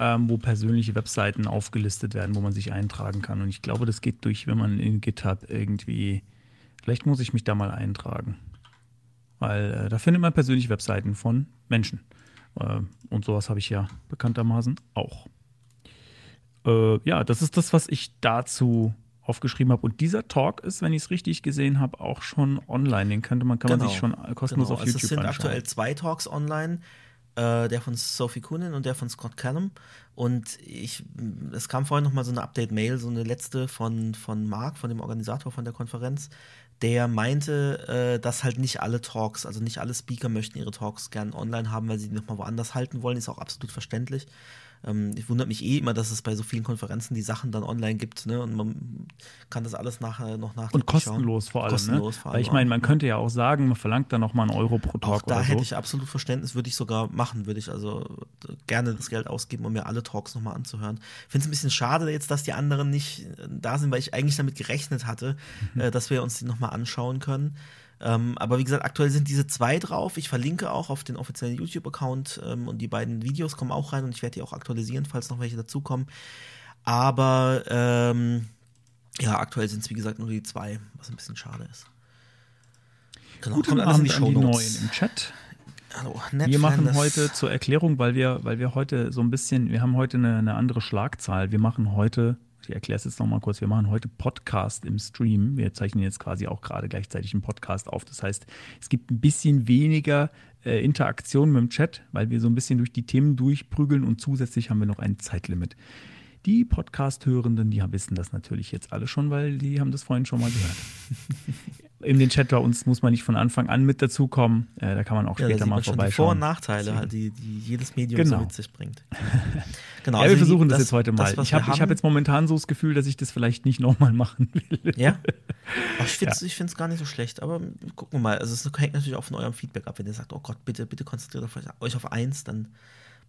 Speaker 3: ähm, wo persönliche Webseiten aufgelistet werden, wo man sich eintragen kann. Und ich glaube, das geht durch, wenn man in GitHub irgendwie. Vielleicht muss ich mich da mal eintragen. Weil äh, da findet man persönliche Webseiten von Menschen. Äh, und sowas habe ich ja bekanntermaßen auch. Äh, ja, das ist das, was ich dazu aufgeschrieben habe. Und dieser Talk ist, wenn ich es richtig gesehen habe, auch schon online. Den könnte man, kann genau. man sich schon kostenlos genau. auf also YouTube anschauen.
Speaker 2: Es sind aktuell zwei Talks online. Äh, der von Sophie Kunin und der von Scott Callum. Und ich, es kam vorhin noch mal so eine Update-Mail, so eine letzte von, von Mark, von dem Organisator von der Konferenz, der meinte, äh, dass halt nicht alle Talks, also nicht alle Speaker möchten ihre Talks gern online haben, weil sie die nochmal woanders halten wollen, ist auch absolut verständlich. Ähm, ich wundere mich eh immer, dass es bei so vielen Konferenzen die Sachen dann online gibt, ne? Und man kann das alles nachher noch nach
Speaker 3: Und kostenlos vor allem, ne? kostenlos ne? Vor allem Weil ich meine, man könnte ja auch sagen, man verlangt da noch mal einen Euro pro Talk
Speaker 2: auch da hätte so. ich absolut Verständnis, würde ich sogar machen, würde ich also gerne das Geld ausgeben, um mir alle Talks nochmal anzuhören. Ich finde es ein bisschen schade jetzt, dass die anderen nicht da sind, weil ich eigentlich damit gerechnet hatte, mhm. äh, dass wir uns die nochmal anschauen können. Ähm, aber wie gesagt, aktuell sind diese zwei drauf. Ich verlinke auch auf den offiziellen YouTube-Account ähm, und die beiden Videos kommen auch rein und ich werde die auch aktualisieren, falls noch welche dazukommen. Aber ähm, ja, aktuell sind es wie gesagt nur die zwei, was ein bisschen schade ist.
Speaker 3: Genau, Guten kommt Abend an die Neuen im Chat. Hallo, wir machen heute zur Erklärung, weil wir, weil wir heute so ein bisschen, wir haben heute eine, eine andere Schlagzahl. Wir machen heute ich erkläre es jetzt nochmal kurz. Wir machen heute Podcast im Stream. Wir zeichnen jetzt quasi auch gerade gleichzeitig einen Podcast auf. Das heißt, es gibt ein bisschen weniger äh, Interaktion mit dem Chat, weil wir so ein bisschen durch die Themen durchprügeln und zusätzlich haben wir noch ein Zeitlimit. Die Podcast-Hörenden, die wissen das natürlich jetzt alle schon, weil die haben das vorhin schon mal gehört. in den Chat bei uns muss man nicht von Anfang an mit dazukommen. Äh, da kann man auch ja, später mal vorbeischauen. Die
Speaker 2: Vor- und Nachteile, halt, die, die jedes Medium
Speaker 3: genau.
Speaker 2: so mit sich bringt.
Speaker 3: genau, ja, also wir versuchen das, das, jetzt heute mal. Das, ich habe hab jetzt momentan so das Gefühl, dass ich das vielleicht nicht nochmal machen will.
Speaker 2: Ja? Ach, ich finde es ja. gar nicht so schlecht, aber gucken wir mal. Also es hängt natürlich auch von eurem Feedback ab. Wenn ihr sagt, oh Gott, bitte, bitte konzentriert euch auf eins, dann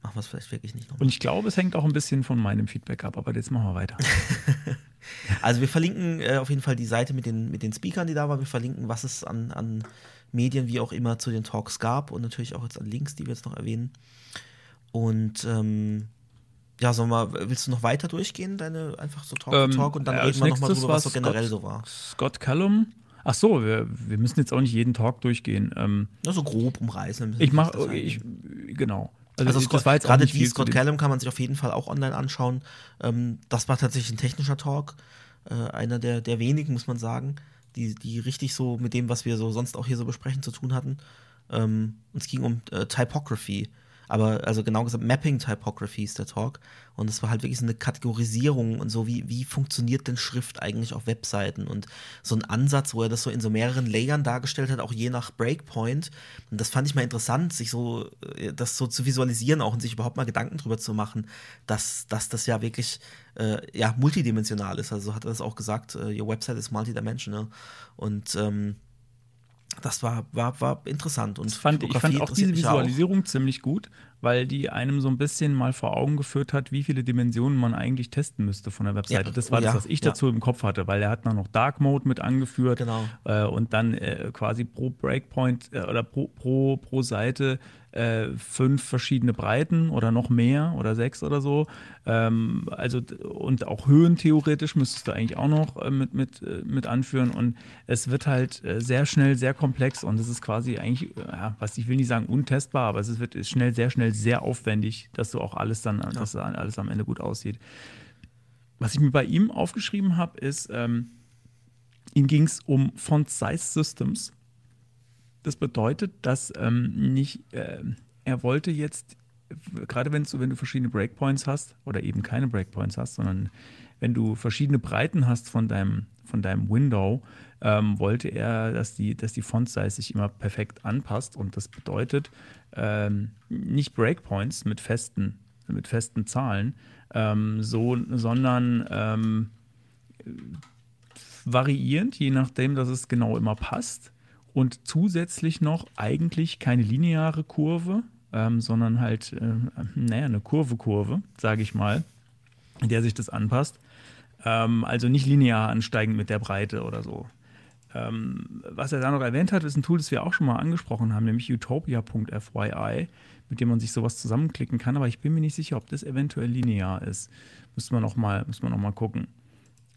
Speaker 2: machen wir es vielleicht wirklich nicht nochmal.
Speaker 3: Und ich glaube, es hängt auch ein bisschen von meinem Feedback ab, aber jetzt machen wir weiter.
Speaker 2: also wir verlinken äh, auf jeden Fall die Seite mit den, mit den Speakern, die da waren. Wir verlinken, was es an, an Medien wie auch immer zu den Talks gab und natürlich auch jetzt an Links, die wir jetzt noch erwähnen. Und ähm, ja, sollen wir, willst du noch weiter durchgehen, deine einfach so Talk ähm, Talk und dann reden wir nochmal drüber, was so generell
Speaker 3: Scott,
Speaker 2: so war.
Speaker 3: Scott Callum. Ach so, wir, wir müssen jetzt auch nicht jeden Talk durchgehen. Ähm,
Speaker 2: ja, so grob umreißen.
Speaker 3: Ich mache, ich, genau.
Speaker 2: Also, also Scott, gerade die Scott Callum kann man sich auf jeden Fall auch online anschauen. Ähm, das war tatsächlich ein technischer Talk. Äh, einer der, der wenigen, muss man sagen, die, die richtig so mit dem, was wir so sonst auch hier so besprechen, zu tun hatten. Ähm, es ging um äh, Typography. Aber also genau gesagt, Mapping Typography ist der Talk. Und es war halt wirklich so eine Kategorisierung und so, wie, wie funktioniert denn Schrift eigentlich auf Webseiten? Und so ein Ansatz, wo er das so in so mehreren Layern dargestellt hat, auch je nach Breakpoint. Und das fand ich mal interessant, sich so, äh, das so zu visualisieren auch und sich überhaupt mal Gedanken drüber zu machen, dass, dass das ja wirklich äh, ja, multidimensional ist. Also hat er das auch gesagt, uh, your website is multidimensional. Und ähm, das war, war, war interessant. Und
Speaker 3: fand, ich fand auch diese Visualisierung auch. ziemlich gut, weil die einem so ein bisschen mal vor Augen geführt hat, wie viele Dimensionen man eigentlich testen müsste von der Webseite. Ja, das war ja, das, was ich ja. dazu im Kopf hatte, weil er hat dann noch Dark Mode mit angeführt
Speaker 2: genau.
Speaker 3: äh, und dann äh, quasi pro Breakpoint äh, oder pro, pro, pro Seite äh, fünf verschiedene Breiten oder noch mehr oder sechs oder so. Ähm, also und auch Höhen theoretisch müsstest du eigentlich auch noch äh, mit, mit, äh, mit anführen. Und es wird halt äh, sehr schnell sehr komplex und es ist quasi eigentlich, ja, was ich will nicht sagen untestbar, aber es wird schnell, sehr schnell sehr aufwendig, dass du auch alles dann, ja. dass alles am Ende gut aussieht. Was ich mir bei ihm aufgeschrieben habe, ist, ähm, ihm ging es um Font Size Systems. Das bedeutet, dass ähm, nicht, äh, er wollte jetzt, gerade wenn du, wenn du verschiedene Breakpoints hast oder eben keine Breakpoints hast, sondern wenn du verschiedene Breiten hast von deinem, von deinem Window, ähm, wollte er, dass die, dass die Font-Size sich immer perfekt anpasst. Und das bedeutet ähm, nicht Breakpoints mit festen, mit festen Zahlen, ähm, so, sondern ähm, variierend, je nachdem, dass es genau immer passt und zusätzlich noch eigentlich keine lineare Kurve, ähm, sondern halt, äh, naja, eine Kurve-Kurve, sage ich mal, in der sich das anpasst. Ähm, also nicht linear ansteigend mit der Breite oder so. Ähm, was er da noch erwähnt hat, ist ein Tool, das wir auch schon mal angesprochen haben, nämlich utopia.fyi, mit dem man sich sowas zusammenklicken kann. Aber ich bin mir nicht sicher, ob das eventuell linear ist. Müsste man noch mal, müsste man noch mal gucken.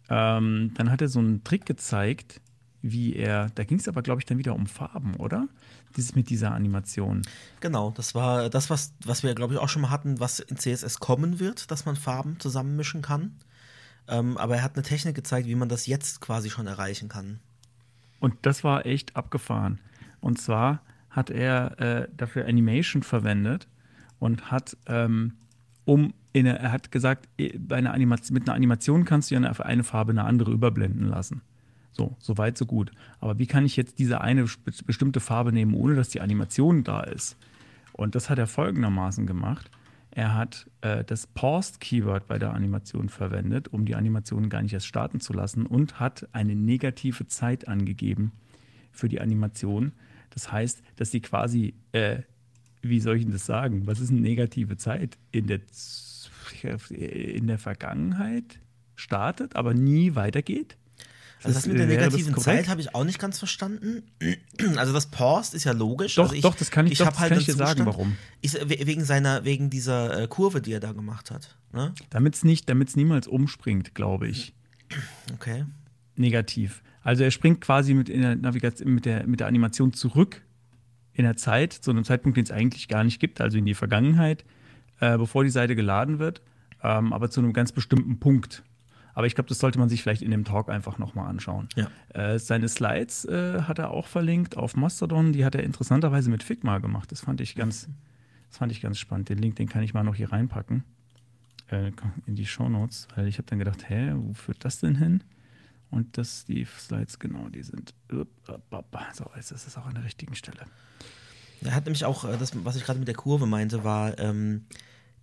Speaker 3: Ähm, dann hat er so einen Trick gezeigt, wie er, da ging es aber, glaube ich, dann wieder um Farben, oder? Dieses mit dieser Animation.
Speaker 2: Genau, das war das, was, was wir, glaube ich, auch schon mal hatten, was in CSS kommen wird, dass man Farben zusammenmischen kann. Ähm, aber er hat eine Technik gezeigt, wie man das jetzt quasi schon erreichen kann.
Speaker 3: Und das war echt abgefahren. Und zwar hat er äh, dafür Animation verwendet und hat, ähm, um in, er hat gesagt, bei einer Animation, mit einer Animation kannst du ja eine, eine Farbe eine andere überblenden lassen. So, so weit, so gut. Aber wie kann ich jetzt diese eine bestimmte Farbe nehmen, ohne dass die Animation da ist? Und das hat er folgendermaßen gemacht. Er hat äh, das Paused-Keyword bei der Animation verwendet, um die Animation gar nicht erst starten zu lassen und hat eine negative Zeit angegeben für die Animation. Das heißt, dass sie quasi, äh, wie soll ich denn das sagen? Was ist eine negative Zeit? In der, in der Vergangenheit startet, aber nie weitergeht?
Speaker 2: Also das mit der negativen Zeit habe ich auch nicht ganz verstanden. Also das Paused ist ja logisch.
Speaker 3: Doch,
Speaker 2: also ich,
Speaker 3: doch, das kann ich,
Speaker 2: ich
Speaker 3: doch, das
Speaker 2: halt
Speaker 3: kann ich dir sagen, warum.
Speaker 2: Ich, wegen seiner, wegen dieser äh, Kurve, die er da gemacht hat. Ne?
Speaker 3: Damit es nicht, damit es niemals umspringt, glaube ich.
Speaker 2: Okay.
Speaker 3: Negativ. Also er springt quasi mit, in der Navigation, mit, der, mit der Animation zurück in der Zeit, zu einem Zeitpunkt, den es eigentlich gar nicht gibt, also in die Vergangenheit, äh, bevor die Seite geladen wird, ähm, aber zu einem ganz bestimmten Punkt. Aber ich glaube, das sollte man sich vielleicht in dem Talk einfach nochmal anschauen.
Speaker 2: Ja.
Speaker 3: Äh, seine Slides äh, hat er auch verlinkt auf Mastodon. Die hat er interessanterweise mit Figma gemacht. Das fand ich ganz, das fand ich ganz spannend. Den Link, den kann ich mal noch hier reinpacken äh, in die Show Notes, weil ich habe dann gedacht, hä, wo führt das denn hin? Und das, die Slides, genau, die sind. So, jetzt ist es auch an der richtigen Stelle.
Speaker 2: Er hat nämlich auch, äh, das, was ich gerade mit der Kurve meinte, war, ähm,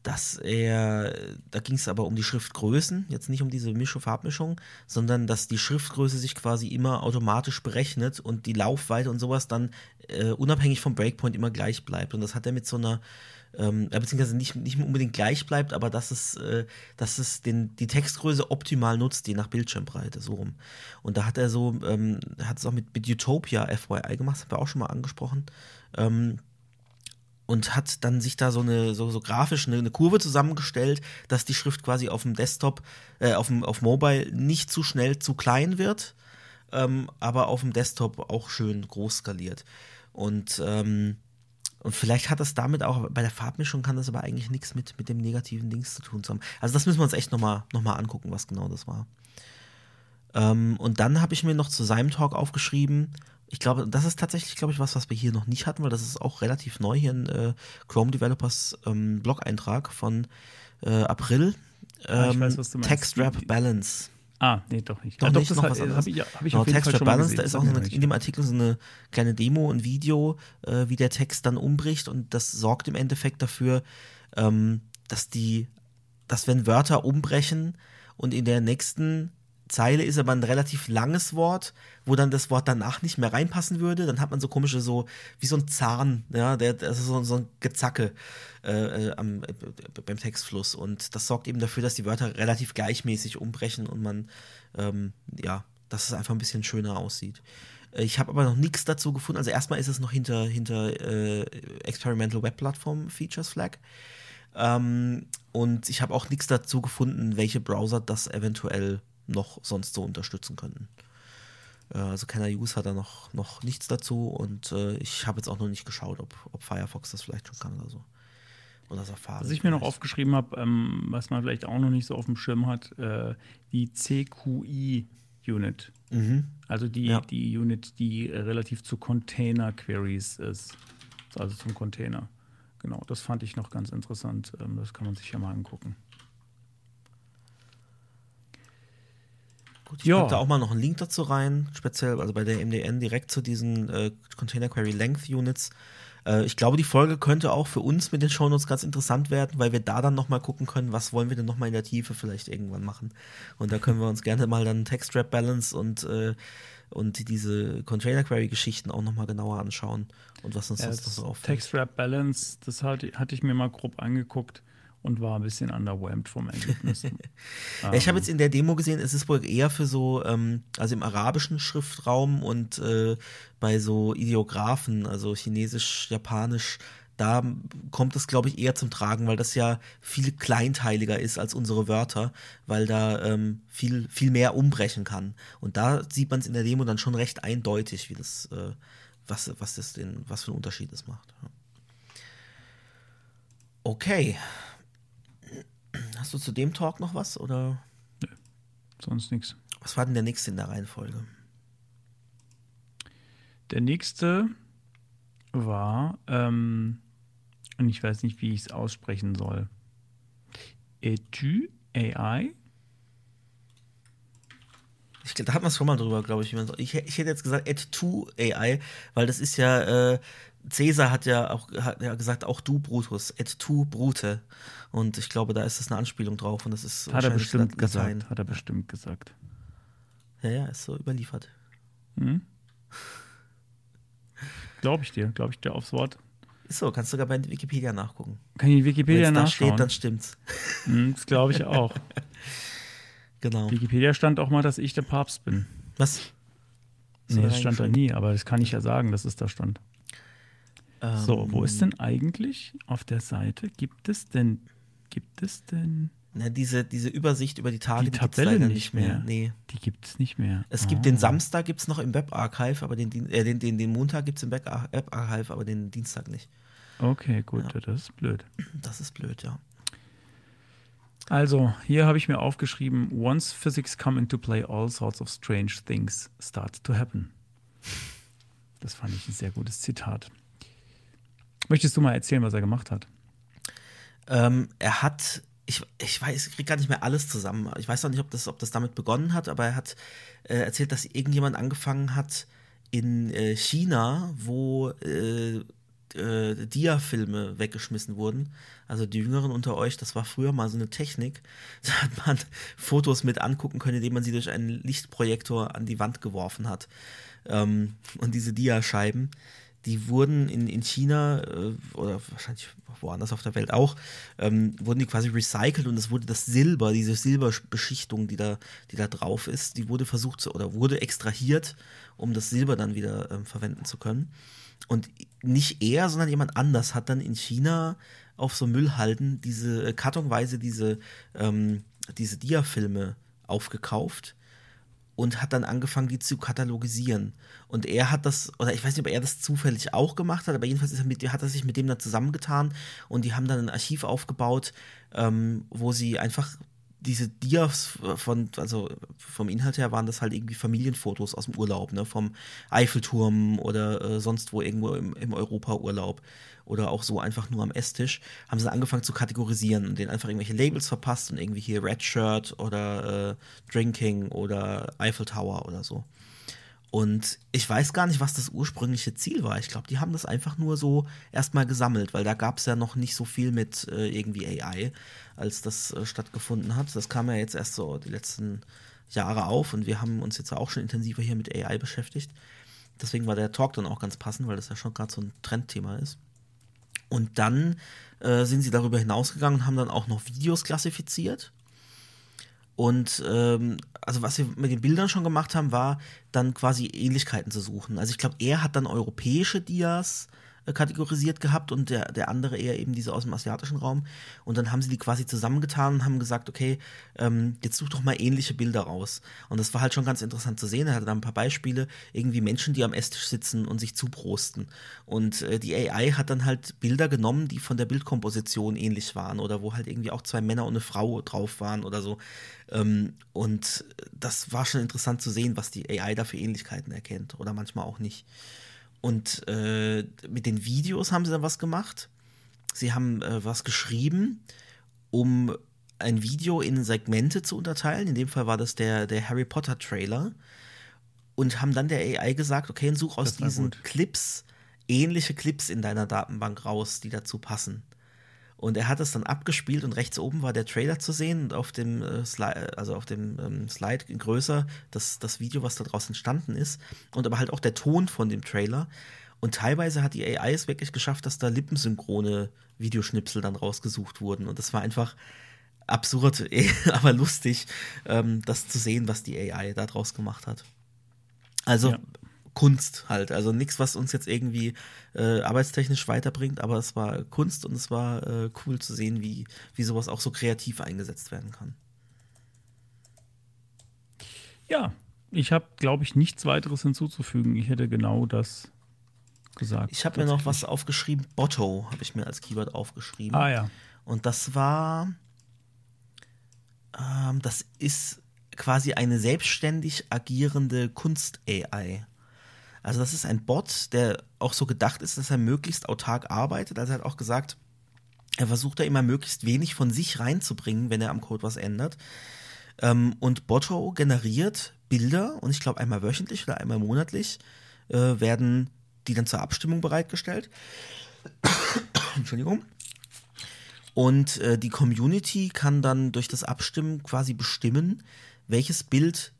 Speaker 2: dass er, da ging es aber um die Schriftgrößen, jetzt nicht um diese Misch Farbmischung, sondern dass die Schriftgröße sich quasi immer automatisch berechnet und die Laufweite und sowas dann äh, unabhängig vom Breakpoint immer gleich bleibt. Und das hat er mit so einer, ähm, beziehungsweise nicht, nicht unbedingt gleich bleibt, aber dass es, äh, dass es den, die Textgröße optimal nutzt, je nach Bildschirmbreite, so rum. Und da hat er so, ähm, hat es auch mit, mit Utopia FYI gemacht, das haben wir auch schon mal angesprochen. Ähm, und hat dann sich da so eine so, so grafisch eine, eine, Kurve zusammengestellt, dass die Schrift quasi auf dem Desktop, äh, auf dem auf Mobile nicht zu schnell zu klein wird, ähm, aber auf dem Desktop auch schön groß skaliert. Und ähm, und vielleicht hat das damit auch, bei der Farbmischung kann das aber eigentlich nichts mit, mit dem negativen Dings zu tun haben. Also das müssen wir uns echt nochmal noch mal angucken, was genau das war. Ähm, und dann habe ich mir noch zu seinem Talk aufgeschrieben, ich glaube, das ist tatsächlich, glaube ich, was, was wir hier noch nicht hatten, weil das ist auch relativ neu hier in äh, Chrome Developers ähm, Blog-Eintrag von äh, April.
Speaker 3: Ähm, ah, weiß,
Speaker 2: Text Wrap Balance.
Speaker 3: Ah, nee, doch nicht.
Speaker 2: Doch,
Speaker 3: ja,
Speaker 2: nicht,
Speaker 3: doch,
Speaker 2: noch was anderes.
Speaker 3: Hab ich, hab ich
Speaker 2: genau, Text Balance, da ist auch
Speaker 3: eine,
Speaker 2: in dem Artikel so eine kleine Demo, ein Video, äh, wie der Text dann umbricht und das sorgt im Endeffekt dafür, ähm, dass die, dass wenn Wörter umbrechen und in der nächsten Zeile ist aber ein relativ langes Wort, wo dann das Wort danach nicht mehr reinpassen würde. Dann hat man so komische, so wie so ein Zahn, ja, der, das ist so, so ein Gezacke äh, äh am, äh, beim Textfluss. Und das sorgt eben dafür, dass die Wörter relativ gleichmäßig umbrechen und man, ähm, ja, dass es einfach ein bisschen schöner aussieht. Äh, ich habe aber noch nichts dazu gefunden. Also erstmal ist es noch hinter, hinter äh, Experimental Web Platform Features Flag. Ähm, und ich habe auch nichts dazu gefunden, welche Browser das eventuell noch sonst so unterstützen könnten. Äh, also Kenner Use hat da noch, noch nichts dazu und äh, ich habe jetzt auch noch nicht geschaut, ob, ob Firefox das vielleicht schon kann oder so. Oder Safari.
Speaker 3: Was ich mir noch aufgeschrieben habe, ähm, was man vielleicht auch noch nicht so auf dem Schirm hat, äh, die CQI-Unit.
Speaker 2: Mhm.
Speaker 3: Also die, ja. die Unit, die relativ zu Container-Queries ist. Also zum Container. Genau, das fand ich noch ganz interessant. Ähm, das kann man sich ja mal angucken.
Speaker 2: Gut, ich ja. packe da auch mal noch einen Link dazu rein, speziell also bei der MDN direkt zu diesen äh, Container Query Length Units. Äh, ich glaube, die Folge könnte auch für uns mit den Shownotes ganz interessant werden, weil wir da dann nochmal gucken können, was wollen wir denn nochmal in der Tiefe vielleicht irgendwann machen. Und da können wir uns gerne mal dann Text Wrap Balance und äh, und diese Container Query Geschichten auch nochmal genauer anschauen und was uns
Speaker 3: Ja,
Speaker 2: sonst noch so auffällt.
Speaker 3: Text Wrap Balance, das hatte, hatte ich mir mal grob angeguckt und war ein bisschen underwhelmed vom Ergebnis.
Speaker 2: Ja, ich habe jetzt in der Demo gesehen, es ist wohl eher für so, ähm, also im arabischen Schriftraum und äh, bei so Ideographen, also Chinesisch, Japanisch, da kommt es, glaube ich, eher zum Tragen, weil das ja viel kleinteiliger ist als unsere Wörter, weil da ähm, viel, viel mehr umbrechen kann. Und da sieht man es in der Demo dann schon recht eindeutig, wie das, äh, was, was das den, was für einen Unterschied es macht. Okay. Hast du zu dem Talk noch was oder
Speaker 3: Sonst nichts.
Speaker 2: was war denn der nächste in der Reihenfolge?
Speaker 3: Der nächste war, ähm, und ich weiß nicht, wie ich es aussprechen soll. Etu AI.
Speaker 2: Ich, da hatten wir es schon mal drüber, glaube ich. man Ich, ich hätte jetzt gesagt Ed2 AI, weil das ist ja, äh, Cäsar hat ja auch hat ja gesagt, auch du Brutus, Ed2 Brute. Und ich glaube, da ist das eine Anspielung drauf und das ist
Speaker 3: Hat er bestimmt gesagt. Hat er bestimmt gesagt.
Speaker 2: Ja, ja, ist so überliefert.
Speaker 3: Hm? Glaube ich dir, glaube ich dir aufs Wort.
Speaker 2: Ist so, kannst sogar bei Wikipedia nachgucken.
Speaker 3: Kann ich in
Speaker 2: Wenn
Speaker 3: Wikipedia
Speaker 2: es da
Speaker 3: nachschauen?
Speaker 2: steht, dann stimmt's.
Speaker 3: Hm, das glaube ich auch.
Speaker 2: Genau.
Speaker 3: Wikipedia stand auch mal, dass ich der Papst bin.
Speaker 2: Was?
Speaker 3: Nee,
Speaker 2: da
Speaker 3: das stand da nie, aber das kann ich ja sagen, dass es da stand. So, wo ist denn eigentlich auf der Seite? Gibt es denn, gibt es denn
Speaker 2: Na, diese, diese Übersicht über die Tage,
Speaker 3: die
Speaker 2: die
Speaker 3: Tabelle
Speaker 2: leider
Speaker 3: nicht mehr?
Speaker 2: Nee.
Speaker 3: Die gibt es nicht mehr.
Speaker 2: Es gibt
Speaker 3: Ah.
Speaker 2: den Samstag gibt's noch im Webarchive, aber den, äh, den, den, den Montag gibt's im Web- Webarchive, aber den Dienstag nicht.
Speaker 3: Okay, gut, das ist blöd.
Speaker 2: Das ist blöd, ja.
Speaker 3: Also, hier habe ich mir aufgeschrieben: Once physics come into play, all sorts of strange things start to happen. Das fand ich ein sehr gutes Zitat. Möchtest du mal erzählen, was er gemacht hat?
Speaker 2: Ähm, er hat, ich, ich weiß, ich kriege gar nicht mehr alles zusammen. Ich weiß noch nicht, ob das, ob das damit begonnen hat, aber er hat äh, erzählt, dass irgendjemand angefangen hat in äh, China, wo äh, äh, Dia-Filme weggeschmissen wurden. Also die Jüngeren unter euch, das war früher mal so eine Technik. Da hat man Fotos mit angucken können, indem man sie durch einen Lichtprojektor an die Wand geworfen hat. Ähm, und diese Dia-Scheiben, die wurden in, in China äh, oder wahrscheinlich woanders auf der Welt auch, ähm, wurden die quasi recycelt und es wurde das Silber, diese Silberbeschichtung, die da, die da drauf ist, die wurde versucht zu, oder wurde extrahiert, um das Silber dann wieder ähm, verwenden zu können. Und nicht er, sondern jemand anders hat dann in China auf so Müllhalden diese äh, kartonweise diese, ähm, diese Dia-Filme aufgekauft und hat dann angefangen, die zu katalogisieren. Und er hat das, oder ich weiß nicht, ob er das zufällig auch gemacht hat, aber jedenfalls er mit, hat er sich mit dem dann zusammengetan und die haben dann ein Archiv aufgebaut, ähm, wo sie einfach diese Dias von, also vom Inhalt her waren das halt irgendwie Familienfotos aus dem Urlaub, ne, vom Eiffelturm oder äh, sonst wo irgendwo im, im Europa-Urlaub oder auch so einfach nur am Esstisch, haben sie angefangen zu kategorisieren und denen einfach irgendwelche Labels verpasst und irgendwie hier Red Shirt oder äh, Drinking oder Eiffel Tower oder so. Und ich weiß gar nicht, was das ursprüngliche Ziel war. Ich glaube, die haben das einfach nur so erstmal gesammelt, weil da gab es ja noch nicht so viel mit äh, irgendwie AI, als das äh, stattgefunden hat. Das kam ja jetzt erst so die letzten Jahre auf und wir haben uns jetzt auch schon intensiver hier mit AI beschäftigt. Deswegen war der Talk dann auch ganz passend, weil das ja schon gerade so ein Trendthema ist. Und dann äh, sind sie darüber hinausgegangen und haben dann auch noch Videos klassifiziert. Und ähm, also was wir mit den Bildern schon gemacht haben, war dann quasi Ähnlichkeiten zu suchen. Also ich glaube, er hat dann europäische Dias äh, kategorisiert gehabt und der, der andere eher eben diese aus dem asiatischen Raum. Und dann haben sie die quasi zusammengetan und haben gesagt, okay, ähm, jetzt such doch mal ähnliche Bilder raus. Und das war halt schon ganz interessant zu sehen. Er hatte da ein paar Beispiele, irgendwie Menschen, die am Esstisch sitzen und sich zuprosten. Und äh, die AI hat dann halt Bilder genommen, die von der Bildkomposition ähnlich waren oder wo halt irgendwie auch zwei Männer und eine Frau drauf waren oder so. Ähm, und das war schon interessant zu sehen, was die AI da für Ähnlichkeiten erkennt oder manchmal auch nicht. Und äh, mit den Videos haben sie dann was gemacht. Sie haben äh, was geschrieben, um ein Video in Segmente zu unterteilen. In dem Fall war das der, der Harry Potter Trailer. Und haben dann der AI gesagt, okay, such aus diesen
Speaker 3: gut.
Speaker 2: Clips ähnliche Clips in deiner Datenbank raus, die dazu passen. Und er hat es dann abgespielt und rechts oben war der Trailer zu sehen und auf dem äh, Slide, also auf dem ähm, Slide größer das, das Video, was daraus entstanden ist. Und aber halt auch der Ton von dem Trailer. Und teilweise hat die AI es wirklich geschafft, dass da lippensynchrone Videoschnipsel dann rausgesucht wurden. Und das war einfach absurd, aber lustig, ähm, das zu sehen, was die AI da draus gemacht hat. Also ja. Kunst halt. Also nichts, was uns jetzt irgendwie äh, arbeitstechnisch weiterbringt, aber es war Kunst und es war äh, cool zu sehen, wie, wie sowas auch so kreativ eingesetzt werden kann.
Speaker 3: Ja, ich habe, glaube ich, nichts weiteres hinzuzufügen. Ich hätte genau das gesagt.
Speaker 2: Ich habe mir noch was aufgeschrieben. Botto habe ich mir als Keyword aufgeschrieben.
Speaker 3: Ah ja.
Speaker 2: Und das war, ähm, das ist quasi eine selbstständig agierende Kunst-AI. Also das ist ein Bot, der auch so gedacht ist, dass er möglichst autark arbeitet. Also er hat auch gesagt, er versucht da immer möglichst wenig von sich reinzubringen, wenn er am Code was ändert. Ähm, und Botto generiert Bilder und ich glaube einmal wöchentlich oder einmal monatlich äh, werden die dann zur Abstimmung bereitgestellt. Entschuldigung. Und äh, die Community kann dann durch das Abstimmen quasi bestimmen, welches Bild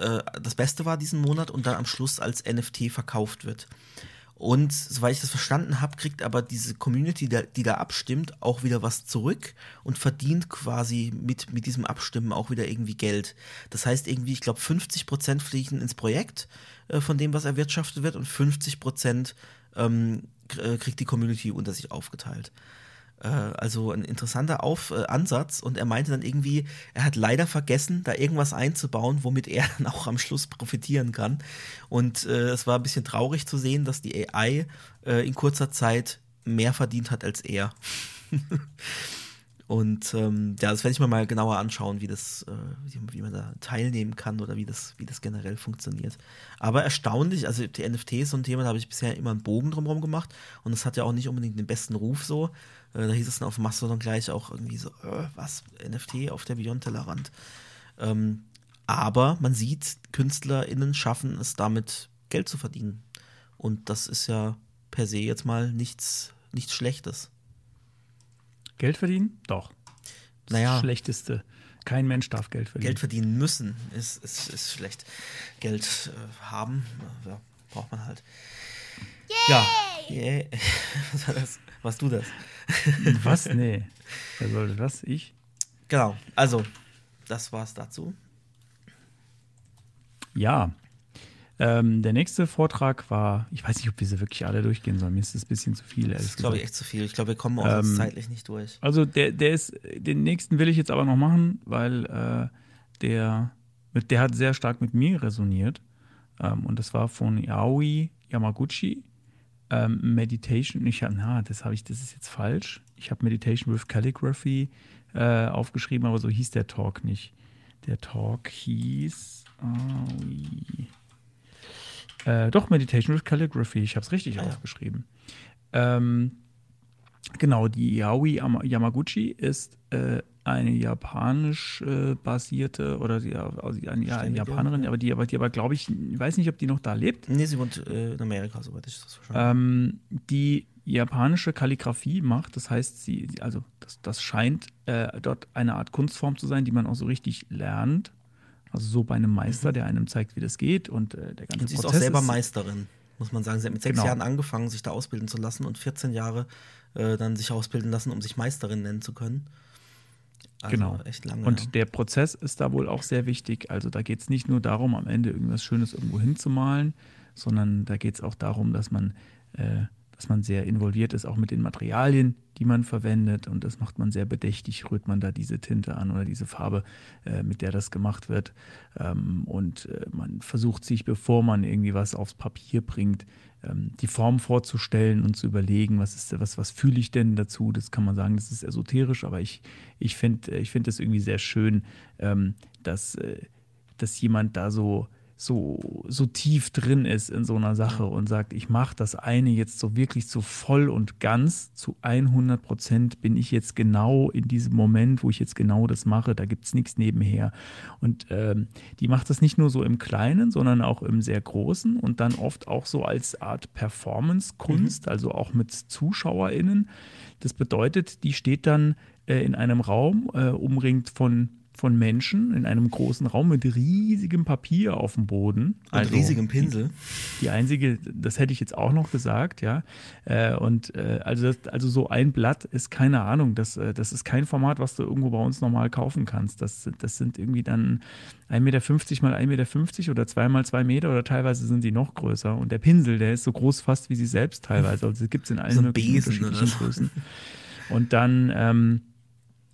Speaker 2: äh, das Beste war diesen Monat und dann am Schluss als NFT verkauft wird. Und soweit ich das verstanden habe, kriegt aber diese Community, die da abstimmt, auch wieder was zurück und verdient quasi mit, mit diesem Abstimmen auch wieder irgendwie Geld. Das heißt irgendwie, ich glaube, 50 Prozent fliegen ins Projekt äh, von dem, was erwirtschaftet wird und 50 Prozent ähm, äh, kriegt die Community unter sich aufgeteilt. Äh, also ein interessanter Auf äh, Ansatz und er meinte dann irgendwie, er hat leider vergessen, da irgendwas einzubauen, womit er dann auch am Schluss profitieren kann. Und äh, es war ein bisschen traurig zu sehen, dass die AI äh, in kurzer Zeit mehr verdient hat als er. Und ähm, ja, das werde ich mir mal genauer anschauen, wie das, äh, wie, man da teilnehmen kann oder wie das, wie das generell funktioniert. Aber erstaunlich, also die NFT ist so ein Thema, da habe ich bisher immer einen Bogen drumherum gemacht und es hat ja auch nicht unbedingt den besten Ruf so. Äh, da hieß es dann auf Mastodon gleich auch irgendwie so, äh, was, NFT auf der Beyond-Tellerrand. Ähm, aber man sieht, KünstlerInnen schaffen es damit, Geld zu verdienen. Und das ist ja per se jetzt mal nichts, nichts Schlechtes.
Speaker 3: Geld verdienen? Doch.
Speaker 2: Das naja.
Speaker 3: Schlechteste. Kein Mensch darf Geld verdienen.
Speaker 2: Geld verdienen müssen ist, ist, ist schlecht. Geld äh, haben, ja, braucht man halt. Yay! Ja. Yeah. Was war das? Warst du das?
Speaker 3: Was? Nee. Wer sollte das? Ich?
Speaker 2: Genau. Also, das war's dazu.
Speaker 3: Ja, ähm, der nächste Vortrag war, ich weiß nicht, ob wir sie wirklich alle durchgehen sollen. Mir ist das ein bisschen zu viel.
Speaker 2: Das ist, glaube ich, echt zu viel. Ich glaube, wir kommen auch ähm, zeitlich nicht durch.
Speaker 3: Also der, der ist, den nächsten will ich jetzt aber noch machen, weil äh, der, mit, der hat sehr stark mit mir resoniert. Ähm, und das war von Yaoi Yamaguchi. Ähm, Meditation, ich habe, na, das habe ich, das ist jetzt falsch. Ich habe Meditation with Calligraphy äh, aufgeschrieben, aber so hieß der Talk nicht. Der Talk hieß Aoi. Äh, doch, Meditation with Calligraphy. Ich habe es richtig ah, aufgeschrieben. Ähm, genau, die Yaoi Yamaguchi ist äh, eine japanisch äh, basierte oder die, also eine, ja, eine Japanerin, aber die aber, die aber glaube ich, ich weiß nicht, ob die noch da lebt.
Speaker 2: Nee, sie wohnt äh, in Amerika, soweit ich das
Speaker 3: verstanden ähm, Die japanische Kalligraphie macht, das heißt, sie, also das, das scheint äh, dort eine Art Kunstform zu sein, die man auch so richtig lernt. Also so bei einem Meister, mhm. der einem zeigt, wie das geht und äh, der ganze und
Speaker 2: sie Prozess ist auch selber ist Meisterin, muss man sagen. Sie hat mit sechs genau. Jahren angefangen, sich da ausbilden zu lassen und 14 Jahre äh, dann sich ausbilden lassen, um sich Meisterin nennen zu können.
Speaker 3: Also genau. Echt lange, und der Prozess ist da wohl auch sehr wichtig. Also da geht es nicht nur darum, am Ende irgendwas Schönes irgendwo hinzumalen, sondern da geht es auch darum, dass man äh, dass man sehr involviert ist, auch mit den Materialien, die man verwendet. Und das macht man sehr bedächtig, rührt man da diese Tinte an oder diese Farbe, äh, mit der das gemacht wird. Ähm, und äh, man versucht sich, bevor man irgendwie was aufs Papier bringt, ähm, die Form vorzustellen und zu überlegen, was ist was, was fühle ich denn dazu? Das kann man sagen, das ist esoterisch, aber ich, ich finde ich find das irgendwie sehr schön, ähm, dass, äh, dass jemand da so so, so tief drin ist in so einer Sache und sagt, ich mache das eine jetzt so wirklich so voll und ganz, zu 100 Prozent bin ich jetzt genau in diesem Moment, wo ich jetzt genau das mache, da gibt es nichts nebenher. Und ähm, die macht das nicht nur so im Kleinen, sondern auch im sehr Großen und dann oft auch so als Art Performance-Kunst, mhm. also auch mit ZuschauerInnen. Das bedeutet, die steht dann äh, in einem Raum, äh, umringt von von Menschen in einem großen Raum mit riesigem Papier auf dem Boden.
Speaker 2: Und also riesigem Pinsel.
Speaker 3: Die, die, einzige, das hätte ich jetzt auch noch gesagt, ja. Äh, und äh, also, das, also so ein Blatt ist keine Ahnung, das, äh, das ist kein Format, was du irgendwo bei uns normal kaufen kannst. Das, das sind irgendwie dann 1,50 Meter mal 1,50 Meter oder 2 mal 2 Meter oder teilweise sind die noch größer. Und der Pinsel, der ist so groß fast wie sie selbst teilweise. Also gibt es in allen so möglichen Besen, unterschiedlichen Größen. Und dann ähm,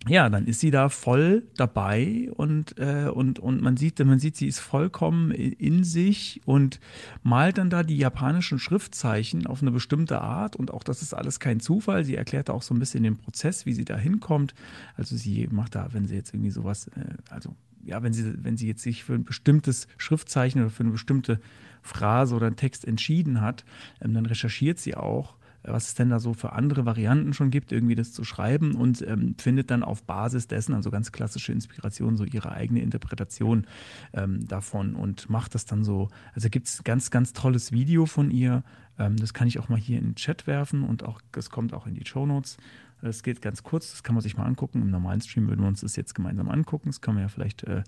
Speaker 3: ja, dann ist sie da voll dabei und, äh, und, und man sieht, man sieht, sie ist vollkommen in sich und malt dann da die japanischen Schriftzeichen auf eine bestimmte Art und auch das ist alles kein Zufall. Sie erklärt auch so ein bisschen den Prozess, wie sie da hinkommt. Also sie macht da, wenn sie jetzt irgendwie sowas, äh, also ja, wenn sie, wenn sie jetzt sich für ein bestimmtes Schriftzeichen oder für eine bestimmte Phrase oder einen Text entschieden hat, ähm, dann recherchiert sie auch was es denn da so für andere Varianten schon gibt, irgendwie das zu schreiben und ähm, findet dann auf Basis dessen, also ganz klassische Inspiration, so ihre eigene Interpretation ähm, davon und macht das dann so. Also gibt es ganz, ganz tolles Video von ihr. Ähm, das kann ich auch mal hier in den Chat werfen und auch, das kommt auch in die Show Notes. Das geht ganz kurz, das kann man sich mal angucken. Im normalen Stream würden wir uns das jetzt gemeinsam angucken. Das kann man ja vielleicht äh,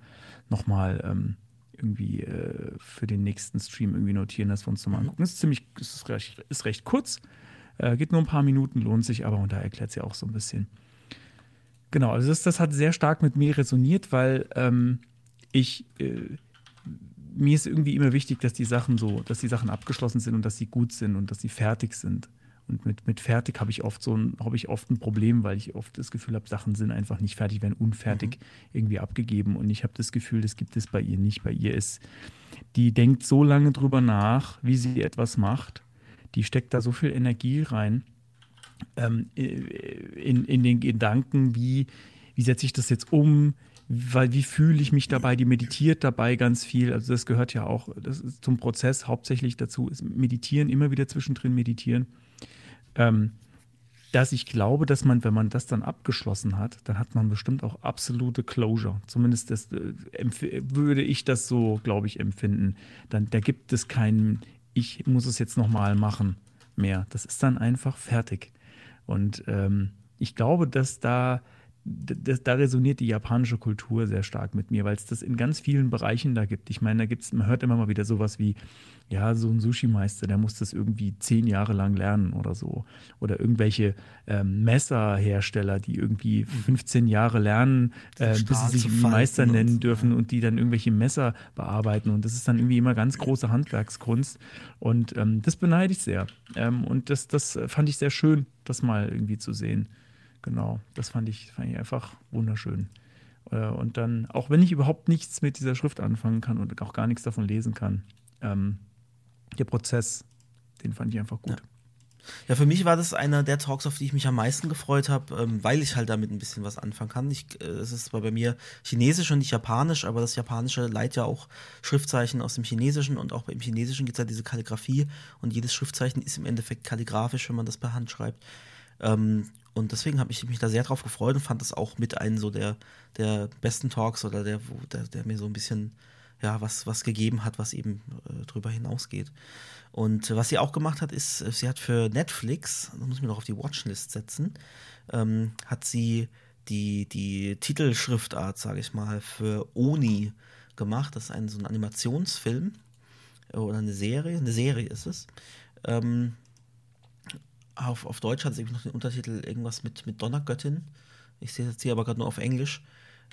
Speaker 3: nochmal ähm, irgendwie äh, für den nächsten Stream irgendwie notieren, dass wir uns nochmal angucken. Das ist ziemlich, ist recht, ist recht kurz. Äh, geht nur ein paar Minuten, lohnt sich aber und da erklärt sie auch so ein bisschen. Genau, also das, das hat sehr stark mit mir resoniert, weil ähm, ich äh, mir ist irgendwie immer wichtig, dass die Sachen so, dass die Sachen abgeschlossen sind und dass sie gut sind und dass sie fertig sind. Und mit, mit fertig habe ich oft so ein, habe ich oft ein Problem, weil ich oft das Gefühl habe, Sachen sind einfach nicht fertig, werden unfertig mhm. irgendwie abgegeben. Und ich habe das Gefühl, das gibt es bei ihr nicht. Bei ihr ist, die denkt so lange drüber nach, wie sie etwas macht die steckt da so viel Energie rein ähm, in, in den Gedanken, wie, wie setze ich das jetzt um, weil wie fühle ich mich dabei, die meditiert dabei ganz viel, also das gehört ja auch zum Prozess hauptsächlich dazu, ist meditieren, immer wieder zwischendrin meditieren. Ähm, dass ich glaube, dass man, wenn man das dann abgeschlossen hat, dann hat man bestimmt auch absolute Closure. Zumindest das, äh, würde ich das so, glaube ich, empfinden. Dann, da gibt es keinen ich muss es jetzt nochmal machen mehr. Das ist dann einfach fertig. Und ähm, ich glaube, dass da, das, da resoniert die japanische Kultur sehr stark mit mir, weil es das in ganz vielen Bereichen da gibt. Ich meine, da gibt's, man hört immer mal wieder sowas wie, ja, so ein Sushi-Meister, der muss das irgendwie zehn Jahre lang lernen oder so. Oder irgendwelche ähm, Messerhersteller, die irgendwie 15 Jahre lernen, äh, bis sie sich Meister nennen dürfen und die dann irgendwelche Messer bearbeiten. Und das ist dann irgendwie immer ganz große Handwerkskunst. Und ähm, das beneide ich sehr. Ähm, und das, das fand ich sehr schön, das mal irgendwie zu sehen. Genau, das fand ich, fand ich einfach wunderschön. Äh, und dann, auch wenn ich überhaupt nichts mit dieser Schrift anfangen kann und auch gar nichts davon lesen kann, ähm, der Prozess, den fand ich einfach gut.
Speaker 2: Ja. Ja, für mich war das einer der Talks, auf die ich mich am meisten gefreut habe, ähm, weil ich halt damit ein bisschen was anfangen kann. Ich, äh, es ist zwar bei mir Chinesisch und nicht Japanisch, aber das Japanische leitet ja auch Schriftzeichen aus dem Chinesischen und auch beim Chinesischen gibt es ja diese Kalligrafie und jedes Schriftzeichen ist im Endeffekt kalligrafisch, wenn man das per Hand schreibt. Ähm, und deswegen habe ich mich da sehr drauf gefreut und fand das auch mit einem so der, der besten Talks oder der, wo, der, der mir so ein bisschen ja, was, was gegeben hat, was eben äh, drüber hinausgeht. Und was sie auch gemacht hat, ist, äh, sie hat für Netflix, da muss ich mir noch auf die Watchlist setzen, ähm, hat sie die, die Titelschriftart, sage ich mal, für Oni gemacht. Das ist ein, so ein Animationsfilm äh, oder eine Serie. Eine Serie ist es. Ähm, auf, auf Deutsch hat sie noch den Untertitel irgendwas mit, mit Donnergöttin. Ich sehe jetzt hier aber gerade nur auf Englisch.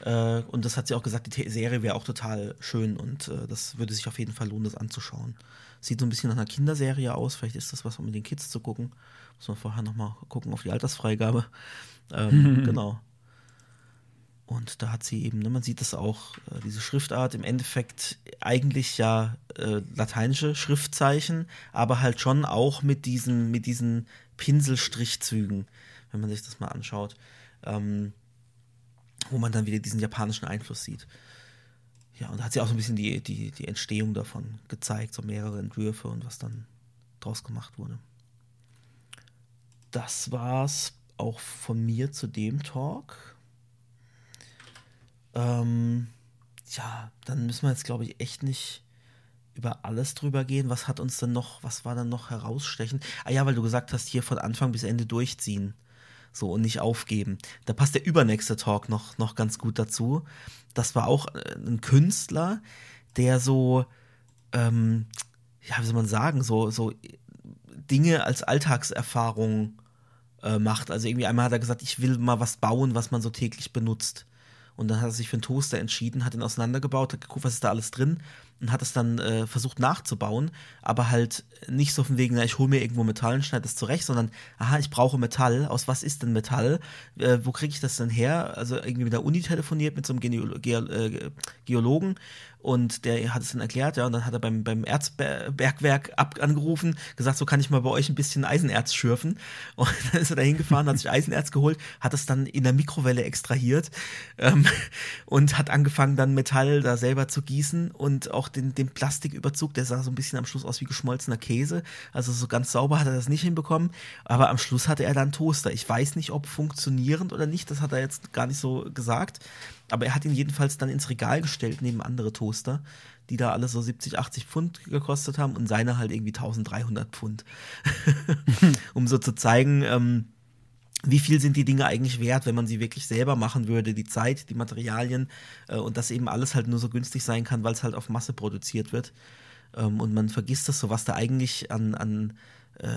Speaker 2: Äh, und das hat sie auch gesagt, die Serie wäre auch total schön und äh, das würde sich auf jeden Fall lohnen, das anzuschauen. Sieht so ein bisschen nach einer Kinderserie aus, vielleicht ist das was, um mit den Kids zu gucken. Muss man vorher nochmal gucken auf die Altersfreigabe. Ähm, genau. Und da hat sie eben, ne, man sieht das auch, äh, diese Schriftart im Endeffekt eigentlich ja äh, lateinische Schriftzeichen, aber halt schon auch mit diesen, mit diesen Pinselstrichzügen, wenn man sich das mal anschaut. Ähm, wo man dann wieder diesen japanischen Einfluss sieht. ja, und da hat sie auch so ein bisschen die, die, die Entstehung davon gezeigt, so mehrere Entwürfe und was dann draus gemacht wurde. Das war's auch von mir zu dem Talk. Ähm, ja, dann müssen wir jetzt, glaube ich, echt nicht über alles drüber gehen. Was hat uns denn noch, was war dann noch herausstechend? Ah ja, weil du gesagt hast, hier von Anfang bis Ende durchziehen. So und nicht aufgeben. Da passt der übernächste Talk noch, noch ganz gut dazu. Das war auch äh, ein Künstler, der so, ähm, ja, wie soll man sagen, so, so Dinge als Alltagserfahrung äh, macht. Also irgendwie einmal hat er gesagt, ich will mal was bauen, was man so täglich benutzt. Und dann hat er sich für einen Toaster entschieden, hat ihn auseinandergebaut, hat geguckt, was ist da alles drin und hat es dann äh, versucht nachzubauen, aber halt nicht so von wegen, na, ich hole mir irgendwo Metall und schneide es zurecht, sondern, aha, ich brauche Metall. Aus was ist denn Metall? Äh, wo kriege ich das denn her? Also irgendwie mit der Uni telefoniert, mit so einem Geolo Ge äh, Geologen und der hat es dann erklärt, ja, und dann hat er beim, beim Erzbergwerk angerufen, gesagt, so kann ich mal bei euch ein bisschen Eisenerz schürfen. Und dann ist er da hingefahren, hat sich Eisenerz geholt, hat es dann in der Mikrowelle extrahiert ähm, und hat angefangen, dann Metall da selber zu gießen und auch den, den Plastiküberzug, der sah so ein bisschen am Schluss aus wie geschmolzener Käse. Also so ganz sauber hat er das nicht hinbekommen. Aber am Schluss hatte er dann Toaster. Ich weiß nicht, ob funktionierend oder nicht, das hat er jetzt gar nicht so gesagt. Aber er hat ihn jedenfalls dann ins Regal gestellt neben andere Toaster, die da alle so 70, 80 Pfund gekostet haben und seine halt irgendwie 1300 Pfund. um so zu zeigen, ähm, wie viel sind die Dinge eigentlich wert, wenn man sie wirklich selber machen würde, die Zeit, die Materialien äh, und das eben alles halt nur so günstig sein kann, weil es halt auf Masse produziert wird. Ähm, und man vergisst das so, was da eigentlich an, an äh,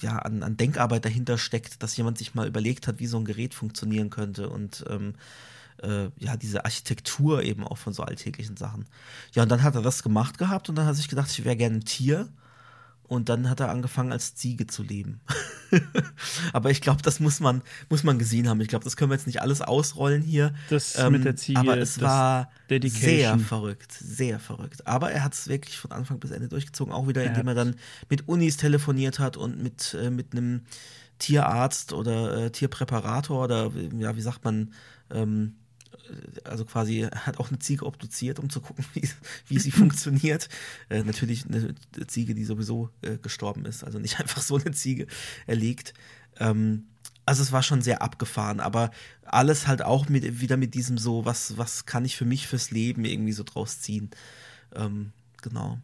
Speaker 2: ja, an, an Denkarbeit dahinter steckt, dass jemand sich mal überlegt hat, wie so ein Gerät funktionieren könnte und ähm, äh, ja, diese Architektur eben auch von so alltäglichen Sachen. Ja, und dann hat er das gemacht gehabt und dann hat er sich gedacht, ich wäre gerne ein Tier. Und dann hat er angefangen, als Ziege zu leben. aber ich glaube, das muss man, muss man gesehen haben. Ich glaube, das können wir jetzt nicht alles ausrollen hier.
Speaker 3: Das ähm, mit der Ziege.
Speaker 2: Aber es war sehr verrückt, sehr verrückt. Aber er hat es wirklich von Anfang bis Ende durchgezogen, auch wieder, indem er dann mit Unis telefoniert hat und mit, äh, mit einem Tierarzt oder äh, Tierpräparator oder ja, wie sagt man, ähm, also quasi hat auch eine Ziege obduziert, um zu gucken, wie, wie sie funktioniert. Äh, natürlich eine Ziege, die sowieso äh, gestorben ist, also nicht einfach so eine Ziege erlegt. Ähm, also es war schon sehr abgefahren, aber alles halt auch mit, wieder mit diesem so, was, was kann ich für mich fürs Leben irgendwie so draus ziehen. Ähm, genau.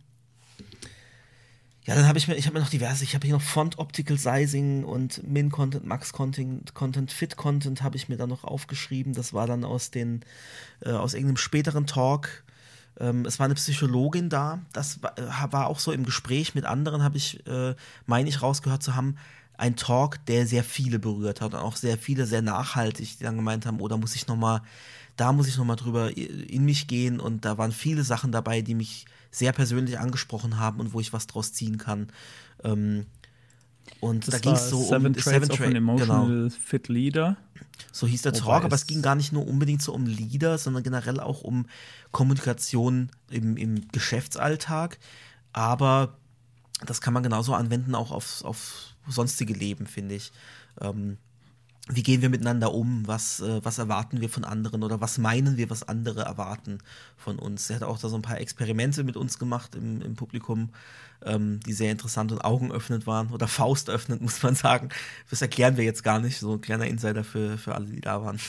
Speaker 2: Ja, dann habe ich mir, ich habe mir noch diverse, ich habe hier noch Font Optical Sizing und Min Content, Max Content, Content, Fit Content habe ich mir dann noch aufgeschrieben. Das war dann aus den, äh, aus irgendeinem späteren Talk. Ähm, es war eine Psychologin da. Das war, äh, war auch so im Gespräch mit anderen, habe ich, äh, meine ich, rausgehört zu haben. Ein Talk, der sehr viele berührt hat und auch sehr viele sehr nachhaltig, die dann gemeint haben, oder oh, muss ich noch mal, da muss ich noch mal drüber in mich gehen und da waren viele Sachen dabei, die mich sehr persönlich angesprochen haben und wo ich was draus ziehen kann. Ähm, und das da ging es so
Speaker 3: Seven um Traits Seven of an Emotional genau. Fit Leader.
Speaker 2: So hieß der Talk, aber es ging gar nicht nur unbedingt so um Leader, sondern generell auch um Kommunikation im, im Geschäftsalltag. Aber das kann man genauso anwenden auch aufs, auf sonstige Leben, finde ich. Ähm, wie gehen wir miteinander um, was, äh, was erwarten wir von anderen oder was meinen wir, was andere erwarten von uns. Er hat auch da so ein paar Experimente mit uns gemacht im, im Publikum, ähm, die sehr interessant und augenöffnend waren oder faustöffnend, muss man sagen. Das erklären wir jetzt gar nicht, so ein kleiner Insider für, für alle, die da waren.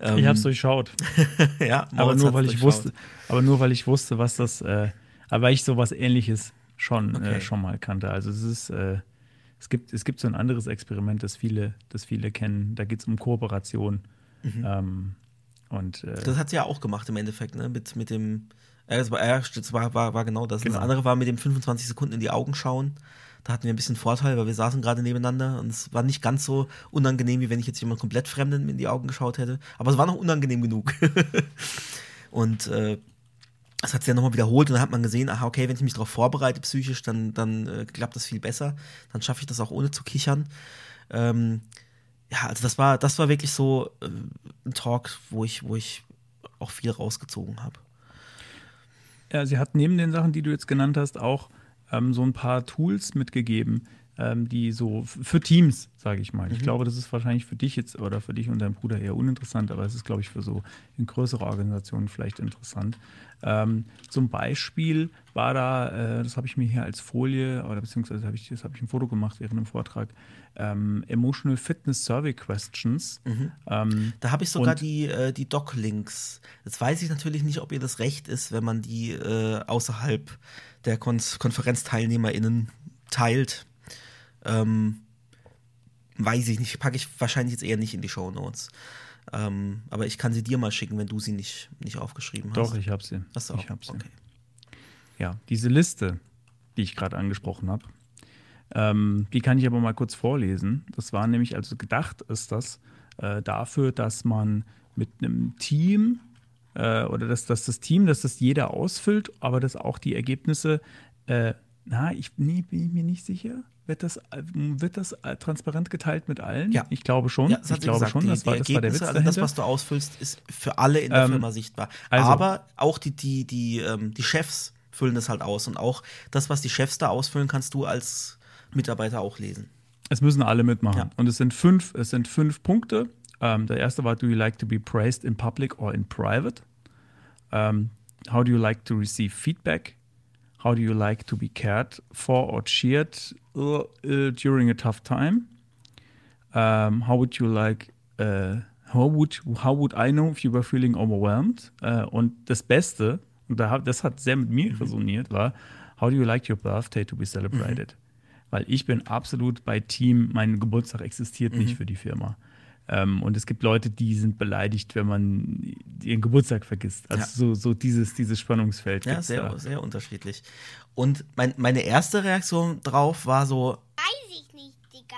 Speaker 3: Ähm, ich habe es durchschaut.
Speaker 2: ja,
Speaker 3: aber nur weil ich wusste, aber nur weil ich wusste, was das, äh, aber weil ich sowas ähnliches schon, äh, okay. äh, schon mal kannte. Also es ist äh, es gibt, es gibt so ein anderes Experiment, das viele, das viele kennen. Da geht es um Kooperation. Mhm. Ähm, und, äh,
Speaker 2: das hat sie ja auch gemacht im Endeffekt, ne? Mit, mit dem, äh, das, war, das war, war, war genau das. Genau. Das andere war mit dem 25 Sekunden in die Augen schauen. Da hatten wir ein bisschen Vorteil, weil wir saßen gerade nebeneinander und es war nicht ganz so unangenehm, wie wenn ich jetzt jemand komplett Fremden in die Augen geschaut hätte. Aber es war noch unangenehm genug. und äh, das hat sie ja nochmal wiederholt und dann hat man gesehen, aha, okay, wenn ich mich darauf vorbereite psychisch, dann, dann äh, klappt das viel besser. Dann schaffe ich das auch ohne zu kichern. Ähm, ja, also das war, das war wirklich so äh, ein Talk, wo ich, wo ich auch viel rausgezogen habe.
Speaker 3: Ja, sie hat neben den Sachen, die du jetzt genannt hast, auch ähm, so ein paar Tools mitgegeben, ähm, die so für Teams, sage ich mal.
Speaker 2: Mhm.
Speaker 3: Ich glaube, das ist wahrscheinlich für dich jetzt oder für dich und deinen Bruder eher uninteressant, aber es ist, glaube ich, für so in größere Organisationen vielleicht interessant. Ähm, zum Beispiel war da, äh, das habe ich mir hier als Folie oder beziehungsweise habe ich, das habe ich ein Foto gemacht während dem Vortrag, ähm, Emotional Fitness Survey Questions. Ähm,
Speaker 2: Da habe ich sogar die, äh, die Doc-Links. Jetzt weiß ich natürlich nicht, ob ihr das recht ist, wenn man die äh, außerhalb der Kon KonferenzteilnehmerInnen teilt. Ähm, weiß ich nicht. Packe ich wahrscheinlich jetzt eher nicht in die Show Notes. Ähm, aber ich kann sie dir mal schicken, wenn du sie nicht, nicht aufgeschrieben hast.
Speaker 3: doch, ich habe sie.
Speaker 2: Hast du
Speaker 3: ich
Speaker 2: auch?
Speaker 3: habe sie.
Speaker 2: Okay.
Speaker 3: Ja, diese Liste, die ich gerade angesprochen habe, ähm, die kann ich aber mal kurz vorlesen. Das war nämlich, also gedacht ist das äh, dafür, dass man mit einem Team äh, oder dass, dass das Team, dass das jeder ausfüllt, aber dass auch die Ergebnisse, äh, na, ich nee, bin ich mir nicht sicher. Wird das, äh, wird das äh, transparent geteilt mit allen?
Speaker 2: Ja.
Speaker 3: Ich glaube schon.
Speaker 2: Ja,
Speaker 3: ich glaube
Speaker 2: gesagt.
Speaker 3: schon, das,
Speaker 2: die
Speaker 3: war, das war der Witz
Speaker 2: also das,
Speaker 3: dahinter.
Speaker 2: was du ausfüllst, ist für alle in der
Speaker 3: Ähm,
Speaker 2: Firma sichtbar.
Speaker 3: also-
Speaker 2: Aber auch die, die, die, ähm, die Chefs füllen das halt aus. Und auch das, was die Chefs da ausfüllen, kannst du als Mitarbeiter auch lesen.
Speaker 3: Es müssen alle mitmachen.
Speaker 2: Ja.
Speaker 3: Und es sind fünf, es sind fünf Punkte. Ähm, der erste war, do you like to be praised in public or in private? Ähm, how do you like to receive feedback? How do you like to be cared for or cheered uh, uh, during a tough time? Um, how would you like, uh, how, would, how would I know if you were feeling overwhelmed? Äh, und das Beste, und da, hab- das hat sehr mit mir resoniert, war, how do you like your birthday to be celebrated? Weil ich bin absolut bei Team, mein Geburtstag existiert nicht für die Firma. Ähm, und es gibt Leute, die sind beleidigt, wenn man ihren Geburtstag vergisst. Also
Speaker 2: Ja.
Speaker 3: so, so dieses, dieses Spannungsfeld.
Speaker 2: Ja, sehr,
Speaker 3: da.
Speaker 2: sehr unterschiedlich. Und mein, meine erste Reaktion drauf war so,
Speaker 5: Weiß ich nicht, Digga.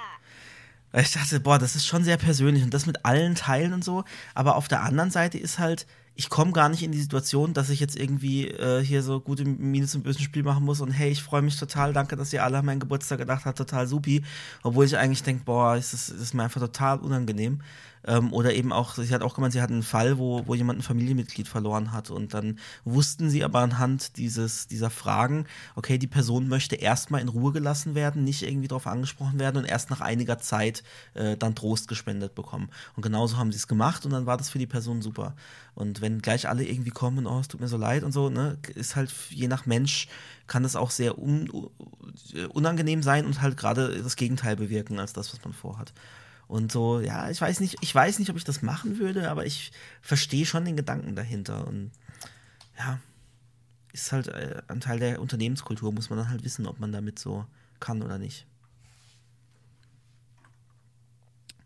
Speaker 2: Weil ich dachte, boah, das ist schon sehr persönlich und das mit allen Teilen und so. Aber auf der anderen Seite ist halt, ich komme gar nicht in die Situation, dass ich jetzt irgendwie äh, hier so gute Miene zum bösen Spiel machen muss und hey, ich freue mich total, danke, dass ihr alle an meinen Geburtstag gedacht habt, total supi. Obwohl ich eigentlich denke, boah, ist das, das ist mir einfach total unangenehm. Ähm, oder eben auch, sie hat auch gemeint, sie hat einen Fall, wo, wo jemand ein Familienmitglied verloren hat und dann wussten sie aber anhand dieses, dieser Fragen, okay, die Person möchte erstmal in Ruhe gelassen werden, nicht irgendwie darauf angesprochen werden und erst nach einiger Zeit äh, dann Trost gespendet bekommen. Und genauso haben sie es gemacht und dann war das für die Person super. Und wenn gleich alle irgendwie kommen, oh, es tut mir so leid und so, ne, ist halt je nach Mensch kann es auch sehr un, unangenehm sein und halt gerade das Gegenteil bewirken als das, was man vorhat. Und so, ja, ich weiß nicht, ich weiß nicht, ob ich das machen würde, aber ich verstehe schon den Gedanken dahinter. Und ja, ist halt äh, ein Teil der Unternehmenskultur, muss man dann halt wissen, ob man damit so kann oder nicht.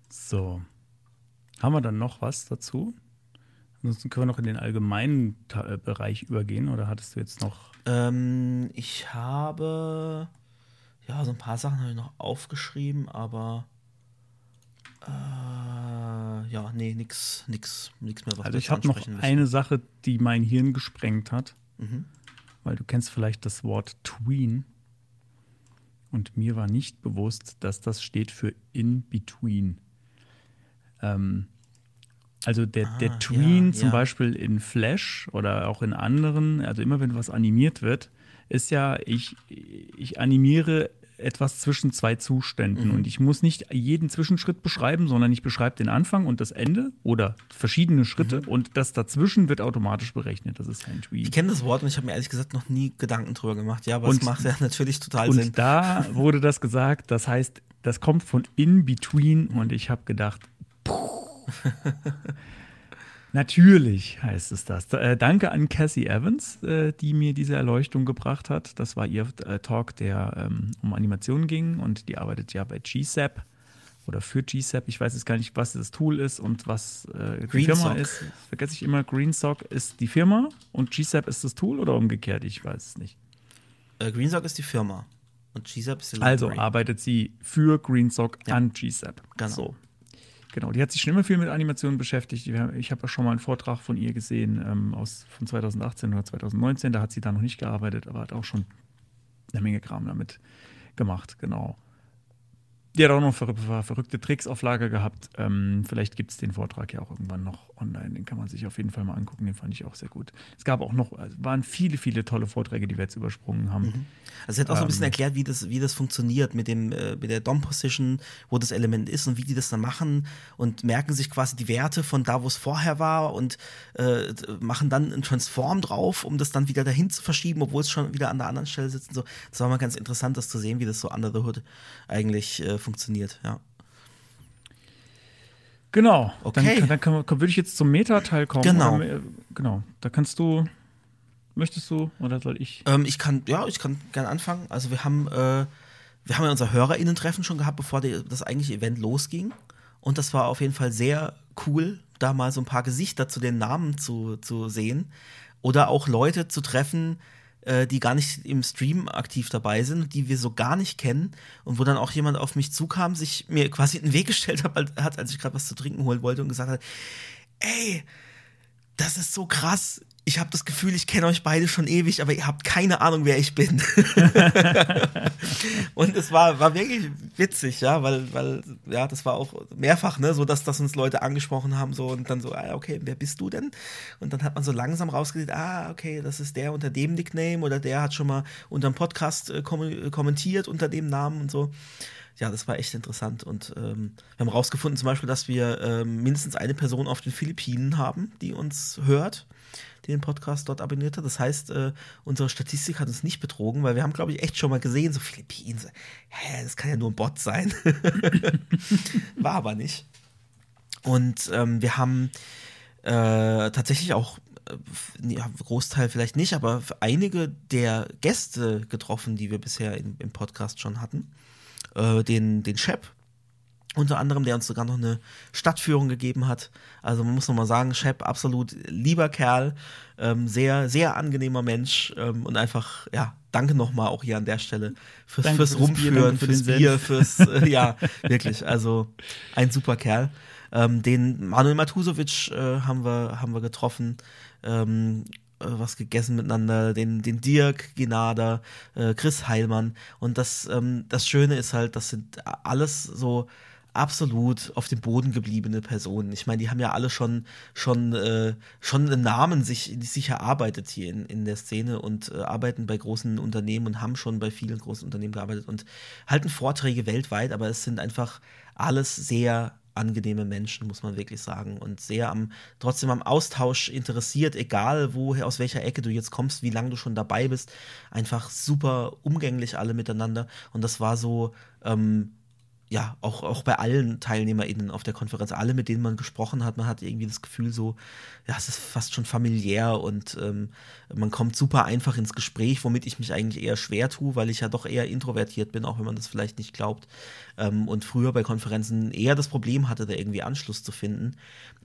Speaker 3: So. Haben wir dann noch was dazu? Ansonsten können wir noch in den allgemeinen äh, Bereich übergehen oder hattest du jetzt noch.
Speaker 2: Ähm, ich habe ja so ein paar Sachen habe ich noch aufgeschrieben, aber äh, ja, nee, nix, nix, nix mehr. Was
Speaker 3: Also ich habe noch
Speaker 2: müssen.
Speaker 3: eine Sache, die mein Hirn gesprengt hat.
Speaker 2: Mhm.
Speaker 3: Weil du kennst vielleicht das Wort Tween. Und mir war nicht bewusst, dass das steht für in between. Ähm, also der,
Speaker 2: Ah,
Speaker 3: der Tween
Speaker 2: ja,
Speaker 3: zum
Speaker 2: ja.
Speaker 3: Beispiel in Flash oder auch in anderen, also immer wenn was animiert wird, ist ja, ich, ich animiere etwas zwischen zwei Zuständen.
Speaker 2: Mhm.
Speaker 3: Und ich muss nicht jeden Zwischenschritt beschreiben, sondern ich beschreibe den Anfang und das Ende oder verschiedene Schritte
Speaker 2: Mhm.
Speaker 3: und das dazwischen wird automatisch berechnet. Das ist ein Tween.
Speaker 2: Ich kenne das Wort und ich habe mir ehrlich gesagt noch nie Gedanken drüber gemacht. Ja, aber
Speaker 3: Und-
Speaker 2: es macht ja natürlich total Sinn.
Speaker 3: Und da wurde das gesagt, das heißt, das kommt von in between und ich habe gedacht, puh. natürlich heißt es das. Äh, danke an Cassie Evans, äh, die mir diese Erleuchtung gebracht hat. Das war ihr äh, Talk, der ähm, um Animationen ging und die arbeitet ja bei GSAP oder für GSAP. Ich weiß jetzt gar nicht, was das Tool ist und was äh, die
Speaker 2: Green
Speaker 3: Firma
Speaker 2: Sock.
Speaker 3: ist. Vergesse ich immer. GreenSock ist die Firma und GSAP ist das Tool oder umgekehrt? Ich weiß es nicht.
Speaker 2: Äh, GreenSock ist die Firma und GZAP ist die
Speaker 3: Also
Speaker 2: Library.
Speaker 3: arbeitet sie für GreenSock
Speaker 2: Ja.
Speaker 3: an GSAP.
Speaker 2: Genau.
Speaker 3: So. Genau, die hat sich schon immer viel mit Animationen beschäftigt. Ich habe ja schon mal einen Vortrag von ihr gesehen ähm, aus, von 2018 oder 2019. Da hat sie da noch nicht gearbeitet, aber hat auch schon eine Menge Kram damit gemacht. Genau. die hat auch noch ver ver verrückte Tricks auf Lager gehabt. Ähm, vielleicht gibt es den Vortrag ja auch irgendwann noch online. Den kann man sich auf jeden Fall mal angucken. Den fand ich auch sehr gut. Es gab auch noch, also waren viele, viele tolle Vorträge, die wir jetzt übersprungen haben. Mhm.
Speaker 2: Also, es hat auch so ein bisschen ähm, erklärt, wie das, wie das funktioniert mit, dem, äh, mit der DOM-Position, wo das Element ist und wie die das dann machen und merken sich quasi die Werte von da, wo es vorher war und äh, machen dann ein Transform drauf, um das dann wieder dahin zu verschieben, obwohl es schon wieder an der anderen Stelle sitzt. So. Das war mal ganz interessant, das zu sehen, wie das so under the hood eigentlich äh, funktioniert, ja.
Speaker 3: Genau. Okay. Dann, dann, dann, würde ich jetzt zum Meta-Teil kommen.
Speaker 2: Genau.
Speaker 3: Oder, genau. Da kannst du. Möchtest du oder soll ich?
Speaker 2: Ähm, ich kann, ja, ich kann gerne anfangen. Also wir haben, äh, wir haben ja unser HörerInnen-Treffen schon gehabt, bevor die, das eigentliche Event losging. Und das war auf jeden Fall sehr cool, da mal so ein paar Gesichter zu den Namen zu, zu sehen. Oder auch Leute zu treffen, äh, die gar nicht im Stream aktiv dabei sind, die wir so gar nicht kennen und wo dann auch jemand auf mich zukam, sich mir quasi in den Weg gestellt hat, als ich gerade was zu trinken holen wollte und gesagt hat, ey, das ist so krass ich habe das Gefühl, ich kenne euch beide schon ewig, aber ihr habt keine Ahnung, wer ich bin. und es war, war wirklich witzig, ja, weil, weil, ja, das war auch mehrfach, ne, so dass, dass uns Leute angesprochen haben, so und dann so, ah, okay, wer bist du denn? Und dann hat man so langsam rausgesehen, ah, okay, das ist der unter dem Nickname oder der hat schon mal unter dem Podcast äh, kommentiert unter dem Namen und so ja, das war echt interessant. Und ähm, wir haben rausgefunden zum Beispiel, dass wir ähm, mindestens eine Person auf den Philippinen haben, die uns hört die den Podcast dort abonniert hat. Das heißt, äh, unsere Statistik hat uns nicht betrogen, weil wir haben, glaube ich, echt schon mal gesehen, so Philippinen, so, hä, das kann ja nur ein Bot sein. War aber nicht. Und ähm, wir haben äh, tatsächlich auch äh, ja, Großteil vielleicht nicht, aber einige der Gäste getroffen, die wir bisher in, im Podcast schon hatten. Äh, den, den Shep, unter anderem, der uns sogar noch eine Stadtführung gegeben hat. Also man muss nochmal sagen, Shep, absolut lieber Kerl, ähm, sehr, sehr angenehmer Mensch ähm, und einfach, ja, danke nochmal auch hier an der Stelle fürs, fürs für Rumführen, Bier, fürs Bier, fürs, äh, ja, wirklich, also ein super Kerl. Ähm, den Manuel Matusovic äh, haben, wir, haben wir getroffen, ähm, äh, was gegessen miteinander, den, den Dirk Genada, äh, Chris Heilmann und das, ähm, das Schöne ist halt, das sind alles so absolut auf dem Boden gebliebene Personen. Ich meine, die haben ja alle schon, schon, äh, schon einen Namen sich, sich erarbeitet hier in, in der Szene und äh, arbeiten bei großen Unternehmen und haben schon bei vielen großen Unternehmen gearbeitet und halten Vorträge weltweit, aber es sind einfach alles sehr angenehme Menschen, muss man wirklich sagen. Und sehr am, trotzdem am Austausch interessiert, egal wo, aus welcher Ecke du jetzt kommst, wie lange du schon dabei bist. Einfach super umgänglich alle miteinander. Und das war so, ähm, ja, auch, auch bei allen TeilnehmerInnen auf der Konferenz, alle, mit denen man gesprochen hat, man hat irgendwie das Gefühl so, ja, es ist fast schon familiär und ähm, man kommt super einfach ins Gespräch, womit ich mich eigentlich eher schwer tue, weil ich ja doch eher introvertiert bin, auch wenn man das vielleicht nicht glaubt. Ähm, und früher bei Konferenzen eher das Problem hatte, da irgendwie Anschluss zu finden.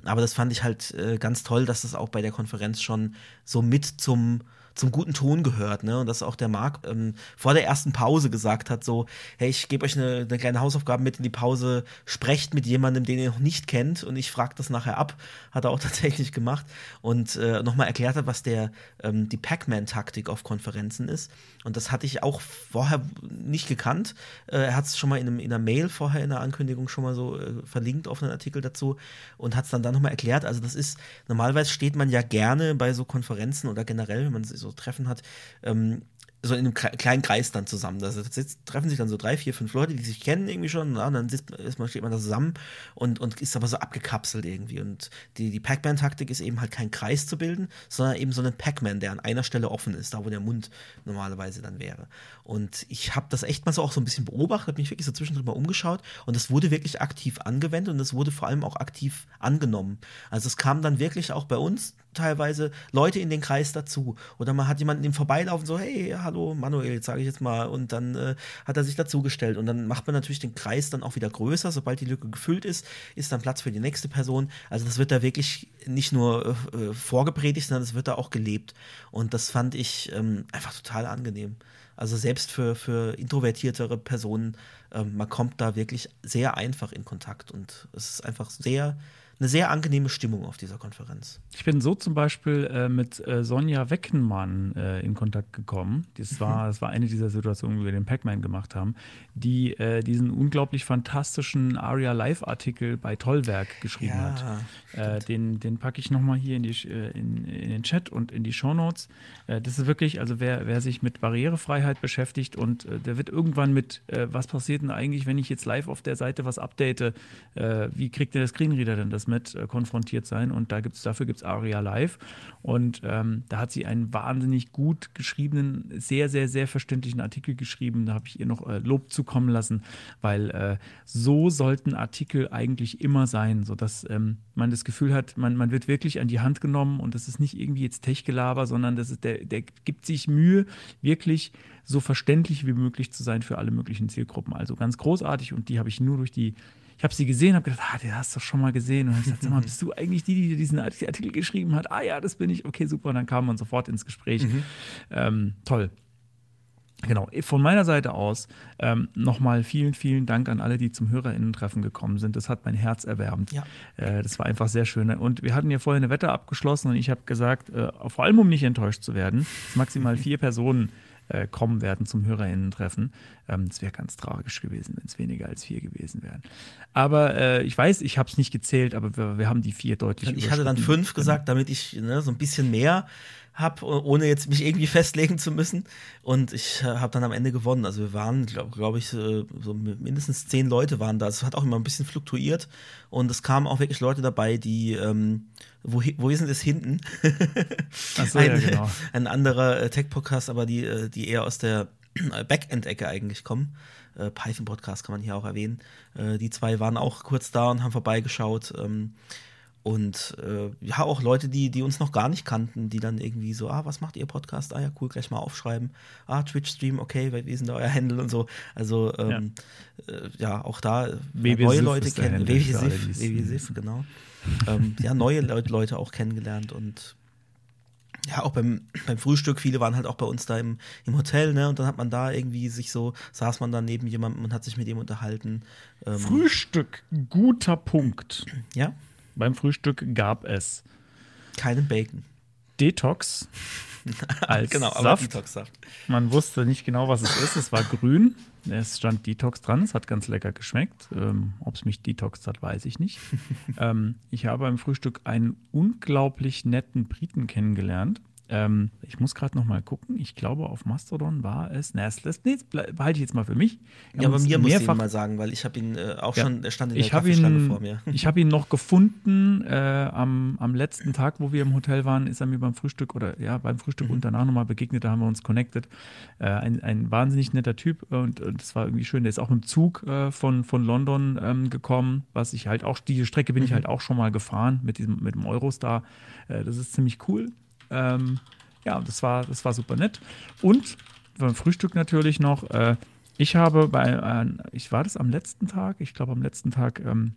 Speaker 2: Aber das fand ich halt äh, ganz toll, dass das auch bei der Konferenz schon so mit zum zum guten Ton gehört, ne? Und dass auch der Marc ähm, vor der ersten Pause gesagt hat, so, hey, ich gebe euch eine, eine, kleine Hausaufgabe mit in die Pause, sprecht mit jemandem, den ihr noch nicht kennt und ich frage das nachher ab. Hat er auch tatsächlich gemacht und äh, nochmal erklärt hat, was der ähm, die Pac-Man-Taktik auf Konferenzen ist. Und das hatte ich auch vorher nicht gekannt. Äh, er hat es schon mal in, einem, in, einer Mail vorher in der Ankündigung schon mal so äh, verlinkt auf einen Artikel dazu und hat es dann, dann nochmal erklärt. Also das ist, normalerweise steht man ja gerne bei so Konferenzen oder generell, wenn man so Treffen hat, ähm, so in einem kleinen Kreis dann zusammen. Also sitzt, treffen sich dann so drei, vier, fünf Leute, die sich kennen irgendwie schon, und dann sitzt, ist man, steht man da zusammen und, und ist aber so abgekapselt irgendwie. Und die, die Pac-Man-Taktik ist eben halt kein Kreis zu bilden, sondern eben so ein Pac-Man, der an einer Stelle offen ist, da wo der Mund normalerweise dann wäre. Und ich habe das echt mal so auch so ein bisschen beobachtet, habe mich wirklich so zwischendrin mal umgeschaut und es wurde wirklich aktiv angewendet und es wurde vor allem auch aktiv angenommen. Also es kam dann wirklich auch bei uns teilweise Leute in den Kreis dazu. Oder man hat jemanden im Vorbeilaufen so, hey, hallo Manuel, sage ich jetzt mal. Und dann äh, hat er sich dazugestellt. Und dann macht man natürlich den Kreis dann auch wieder größer. Sobald die Lücke gefüllt ist, ist dann Platz für die nächste Person. Also das wird da wirklich nicht nur äh, äh vorgepredigt, sondern es wird da auch gelebt. Und das fand ich ähm, einfach total angenehm. Also selbst für, für introvertiertere Personen, ähm, man kommt da wirklich sehr einfach in Kontakt. Und es ist einfach sehr eine sehr angenehme Stimmung auf dieser Konferenz.
Speaker 3: Ich bin so zum Beispiel äh, mit äh, Sonja Weckenmann äh, in Kontakt gekommen. Das war, das war eine dieser Situationen, wie wir den Pac-Man gemacht haben, die äh, diesen unglaublich fantastischen Aria Live-Artikel bei Tollwerk geschrieben ja, hat. Äh, den den packe ich nochmal hier in, die, äh, in, in, den Chat und in die Shownotes. das ist wirklich, also wer, wer sich mit Barrierefreiheit beschäftigt und der wird irgendwann mit, was passiert denn eigentlich, wenn ich jetzt live auf der Seite was update, wie kriegt der Screenreader denn das mit, konfrontiert sein? Und da gibt's, dafür gibt es Aria Live. Und ähm, da hat sie einen wahnsinnig gut geschriebenen, sehr, sehr, sehr verständlichen Artikel geschrieben. Da habe ich ihr noch äh, Lob zukommen lassen, weil äh, so sollten Artikel eigentlich immer sein, sodass ähm, man das Gefühl hat, man, man wird wirklich an die Hand genommen und das ist nicht irgendwie jetzt Techgelaber, sondern das ist der, der gibt sich Mühe, wirklich so verständlich wie möglich zu sein für alle möglichen Zielgruppen. Also ganz großartig und die habe ich nur durch die ich habe sie gesehen, habe gedacht, ah, den hast du doch schon mal gesehen. Und ich gesagt, sag mal, bist du eigentlich die, die diesen Artikel geschrieben hat? Ah ja, das bin ich. Okay, super. Und dann kam man sofort ins Gespräch. Mhm. Ähm, toll. Genau, von meiner Seite aus ähm, nochmal vielen, vielen Dank an alle, die zum HörerInnen-Treffen gekommen sind. Das hat mein Herz erwärmt. Ja. Äh, das war einfach sehr schön. Und wir hatten ja vorher eine Wette abgeschlossen und ich habe gesagt, äh, vor allem um nicht enttäuscht zu werden, maximal vier Personen äh, kommen werden zum HörerInnen-Treffen. Ähm, wäre ganz tragisch gewesen, wenn es weniger als vier gewesen wären. Aber äh, ich weiß, ich habe es nicht gezählt, aber wir, wir, haben die vier deutlich
Speaker 2: Ich hatte dann fünf gesagt, damit ich ne, so ein bisschen mehr habe, ohne jetzt mich irgendwie festlegen zu müssen. Und ich äh, habe dann am Ende gewonnen. Also wir waren, glaube glaub ich, so mindestens zehn Leute waren da. Es hat auch immer ein bisschen fluktuiert. Und es kamen auch wirklich Leute dabei, die, ähm, wo, wo sind es hinten? so, ein, ja, genau. ein anderer äh, Tech-Podcast, aber die, äh, die eher aus der Backend-Ecke eigentlich kommen. Äh, Python-Podcast kann man hier auch erwähnen. Äh, die zwei waren auch kurz da und haben vorbeigeschaut. Und äh, ja, auch Leute, die, die uns noch gar nicht kannten, die dann irgendwie so, ah, was macht ihr Podcast? Ah ja, cool, gleich mal aufschreiben. Ah, Twitch-Stream, okay, wie ist denn da euer Handle und so. Also ähm, ja. Äh, ja. auch da äh, neue Leute kennen. WWSIF, WWSIF, genau. ähm, ja, neue Leute auch kennengelernt und ja, auch beim, beim Frühstück, viele waren halt auch bei uns da im, im Hotel, ne? Und dann hat man da irgendwie sich so, saß man da neben jemandem und hat sich mit ihm unterhalten.
Speaker 3: Ähm, Frühstück, guter Punkt.
Speaker 2: Ja.
Speaker 3: Beim Frühstück gab es
Speaker 2: keinen Bacon.
Speaker 3: Detox als
Speaker 2: genau,
Speaker 3: Saft. Detox-Saft. Man wusste nicht genau, was es ist. Es war grün. Es stand Detox dran. Es hat ganz lecker geschmeckt. Ähm, Ob es mich detoxt hat, weiß ich nicht. ähm, ich habe beim Frühstück einen unglaublich netten Briten kennengelernt. Ähm, ich muss gerade noch mal gucken. Ich glaube, auf Mastodon war es. Na, das, nee, behalte ich jetzt mal für mich.
Speaker 2: Wir ja, bei mir muss ich ihn mal sagen, weil ich habe ihn äh, auch ja, schon, er stand in der
Speaker 3: Kaffeeschlange vor mir. Ich habe ihn noch gefunden äh, am, am letzten Tag, wo wir im Hotel waren, ist er mir beim Frühstück oder ja, beim Frühstück mhm. und danach nochmal begegnet, da haben wir uns connected. Äh, ein, ein wahnsinnig netter Typ und es war irgendwie schön. Der ist auch mit dem Zug äh, von, von London ähm, gekommen, was ich halt auch, diese Strecke bin mhm. ich halt auch schon mal gefahren mit diesem, mit dem Eurostar. Äh, das ist ziemlich cool. Ähm, ja, das war, das war super nett. Und beim Frühstück natürlich noch. Äh, ich habe bei, äh, ich war das am letzten Tag, ich glaube am letzten Tag ähm,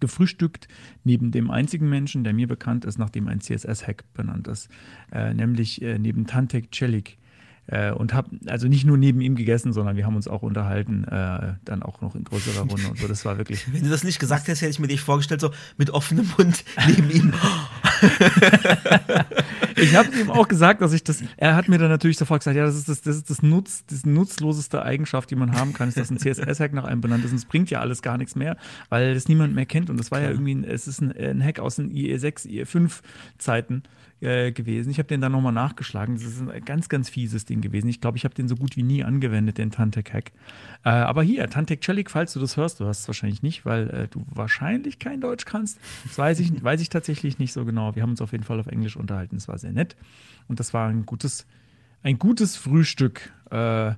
Speaker 3: gefrühstückt neben dem einzigen Menschen, der mir bekannt ist, nachdem ein CSS-Hack benannt ist, äh, nämlich äh, neben Tantek Celik. Äh, und habe also nicht nur neben ihm gegessen, sondern wir haben uns auch unterhalten, äh, dann auch noch in größerer Runde und so. Das war wirklich.
Speaker 2: Wenn du das nicht gesagt hättest, hätte ich mir dich vorgestellt, so mit offenem Mund neben ihm.
Speaker 3: ich habe ihm auch gesagt, dass ich das. Er hat mir dann natürlich sofort gesagt, ja, das ist das, das ist das Nutz, das nutzloseste Eigenschaft, die man haben kann, ist, dass ein CSS-Hack nach einem benannt ist. Und es bringt ja alles gar nichts mehr, weil das niemand mehr kennt. Und das war ja irgendwie, ein, es ist ein, ein Hack aus den IE6, IE5 Zeiten äh, gewesen. Ich habe den dann nochmal nachgeschlagen. Das ist ein ganz, ganz fieses Ding gewesen. Ich glaube, ich habe den so gut wie nie angewendet, den Tantek-Hack. Äh, aber hier, Tantek Celik, falls du das hörst, du hast es wahrscheinlich nicht, weil äh, du wahrscheinlich kein Deutsch kannst. Das weiß ich, weiß ich tatsächlich nicht so genau. Wir haben uns auf jeden Fall auf Englisch unterhalten. Es war sehr nett. Und das war ein gutes, ein gutes Frühstück. Äh,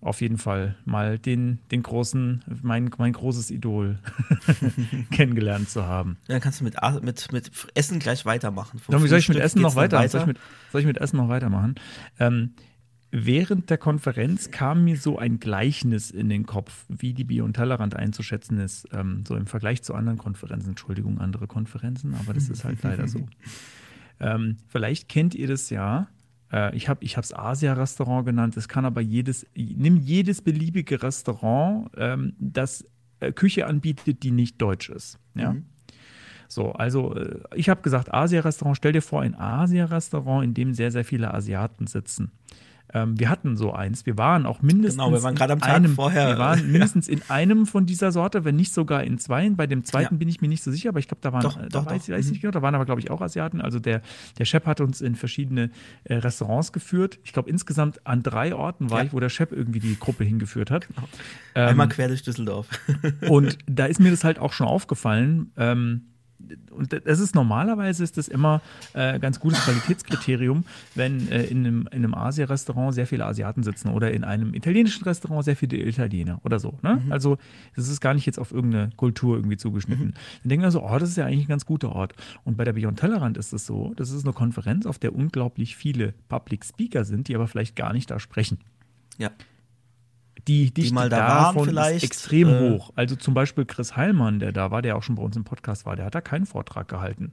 Speaker 3: auf jeden Fall mal den, den großen, mein, mein großes Idol kennengelernt zu haben.
Speaker 2: Ja, dann kannst du mit, mit, mit Essen gleich weitermachen.
Speaker 3: Wie soll ich mit Essen noch weiter? weiter? Soll, ich mit, soll ich mit Essen noch weitermachen? Ähm, während der Konferenz kam mir so ein Gleichnis in den Kopf, wie die Bio- und Tellerrand einzuschätzen ist, ähm, so im Vergleich zu anderen Konferenzen. Entschuldigung, andere Konferenzen, aber das ist halt leider so. Ähm, vielleicht kennt ihr das ja äh, ich habe es Asia-Restaurant genannt. Es kann aber jedes, nimm jedes beliebige Restaurant, ähm, das äh, Küche anbietet, die nicht deutsch ist. Ja. Mhm. So, also äh, ich habe gesagt, Asia-Restaurant, stell dir vor, ein Asia-Restaurant, in dem sehr, sehr viele Asiaten sitzen. Ähm, wir hatten so eins. Wir waren auch mindestens.
Speaker 2: Genau, wir waren gerade am Tag
Speaker 3: einem,
Speaker 2: vorher.
Speaker 3: Wir waren mindestens in einem von dieser Sorte, wenn nicht sogar in zweien. Bei dem zweiten
Speaker 2: Ja.
Speaker 3: bin ich mir nicht so sicher, aber ich glaube, da waren,
Speaker 2: Doch,
Speaker 3: da
Speaker 2: doch,
Speaker 3: weiß,
Speaker 2: doch.
Speaker 3: weiß ich nicht genau, da waren aber, glaube ich, auch Asiaten. Also der, der Chef hat uns in verschiedene äh, Restaurants geführt. Ich glaube, insgesamt an drei Orten war
Speaker 2: Ja.
Speaker 3: ich, wo der Chef irgendwie die Gruppe hingeführt hat.
Speaker 2: Einmal
Speaker 3: Ähm,
Speaker 2: quer durch Düsseldorf.
Speaker 3: und da ist mir das halt auch schon aufgefallen. Ähm, und das ist normalerweise ist das immer äh, ganz gutes Qualitätskriterium, wenn äh, in einem, in einem Asia-Restaurant sehr viele Asiaten sitzen oder in einem italienischen Restaurant sehr viele Italiener oder so. Ne? Also das ist gar nicht jetzt auf irgendeine Kultur irgendwie zugeschnitten. Dann denken wir so, oh, das ist ja eigentlich ein ganz guter Ort. Und bei der Beyond Tellerrand ist es so, das ist eine Konferenz, auf der unglaublich viele Public Speaker sind, die aber vielleicht gar nicht da sprechen
Speaker 2: ja.
Speaker 3: Die Dichte
Speaker 2: mal da
Speaker 3: davon
Speaker 2: vielleicht,
Speaker 3: ist extrem
Speaker 2: äh,
Speaker 3: hoch. Also zum Beispiel Chris Heilmann, der da war, der auch schon bei uns im Podcast war, der hat da keinen Vortrag gehalten.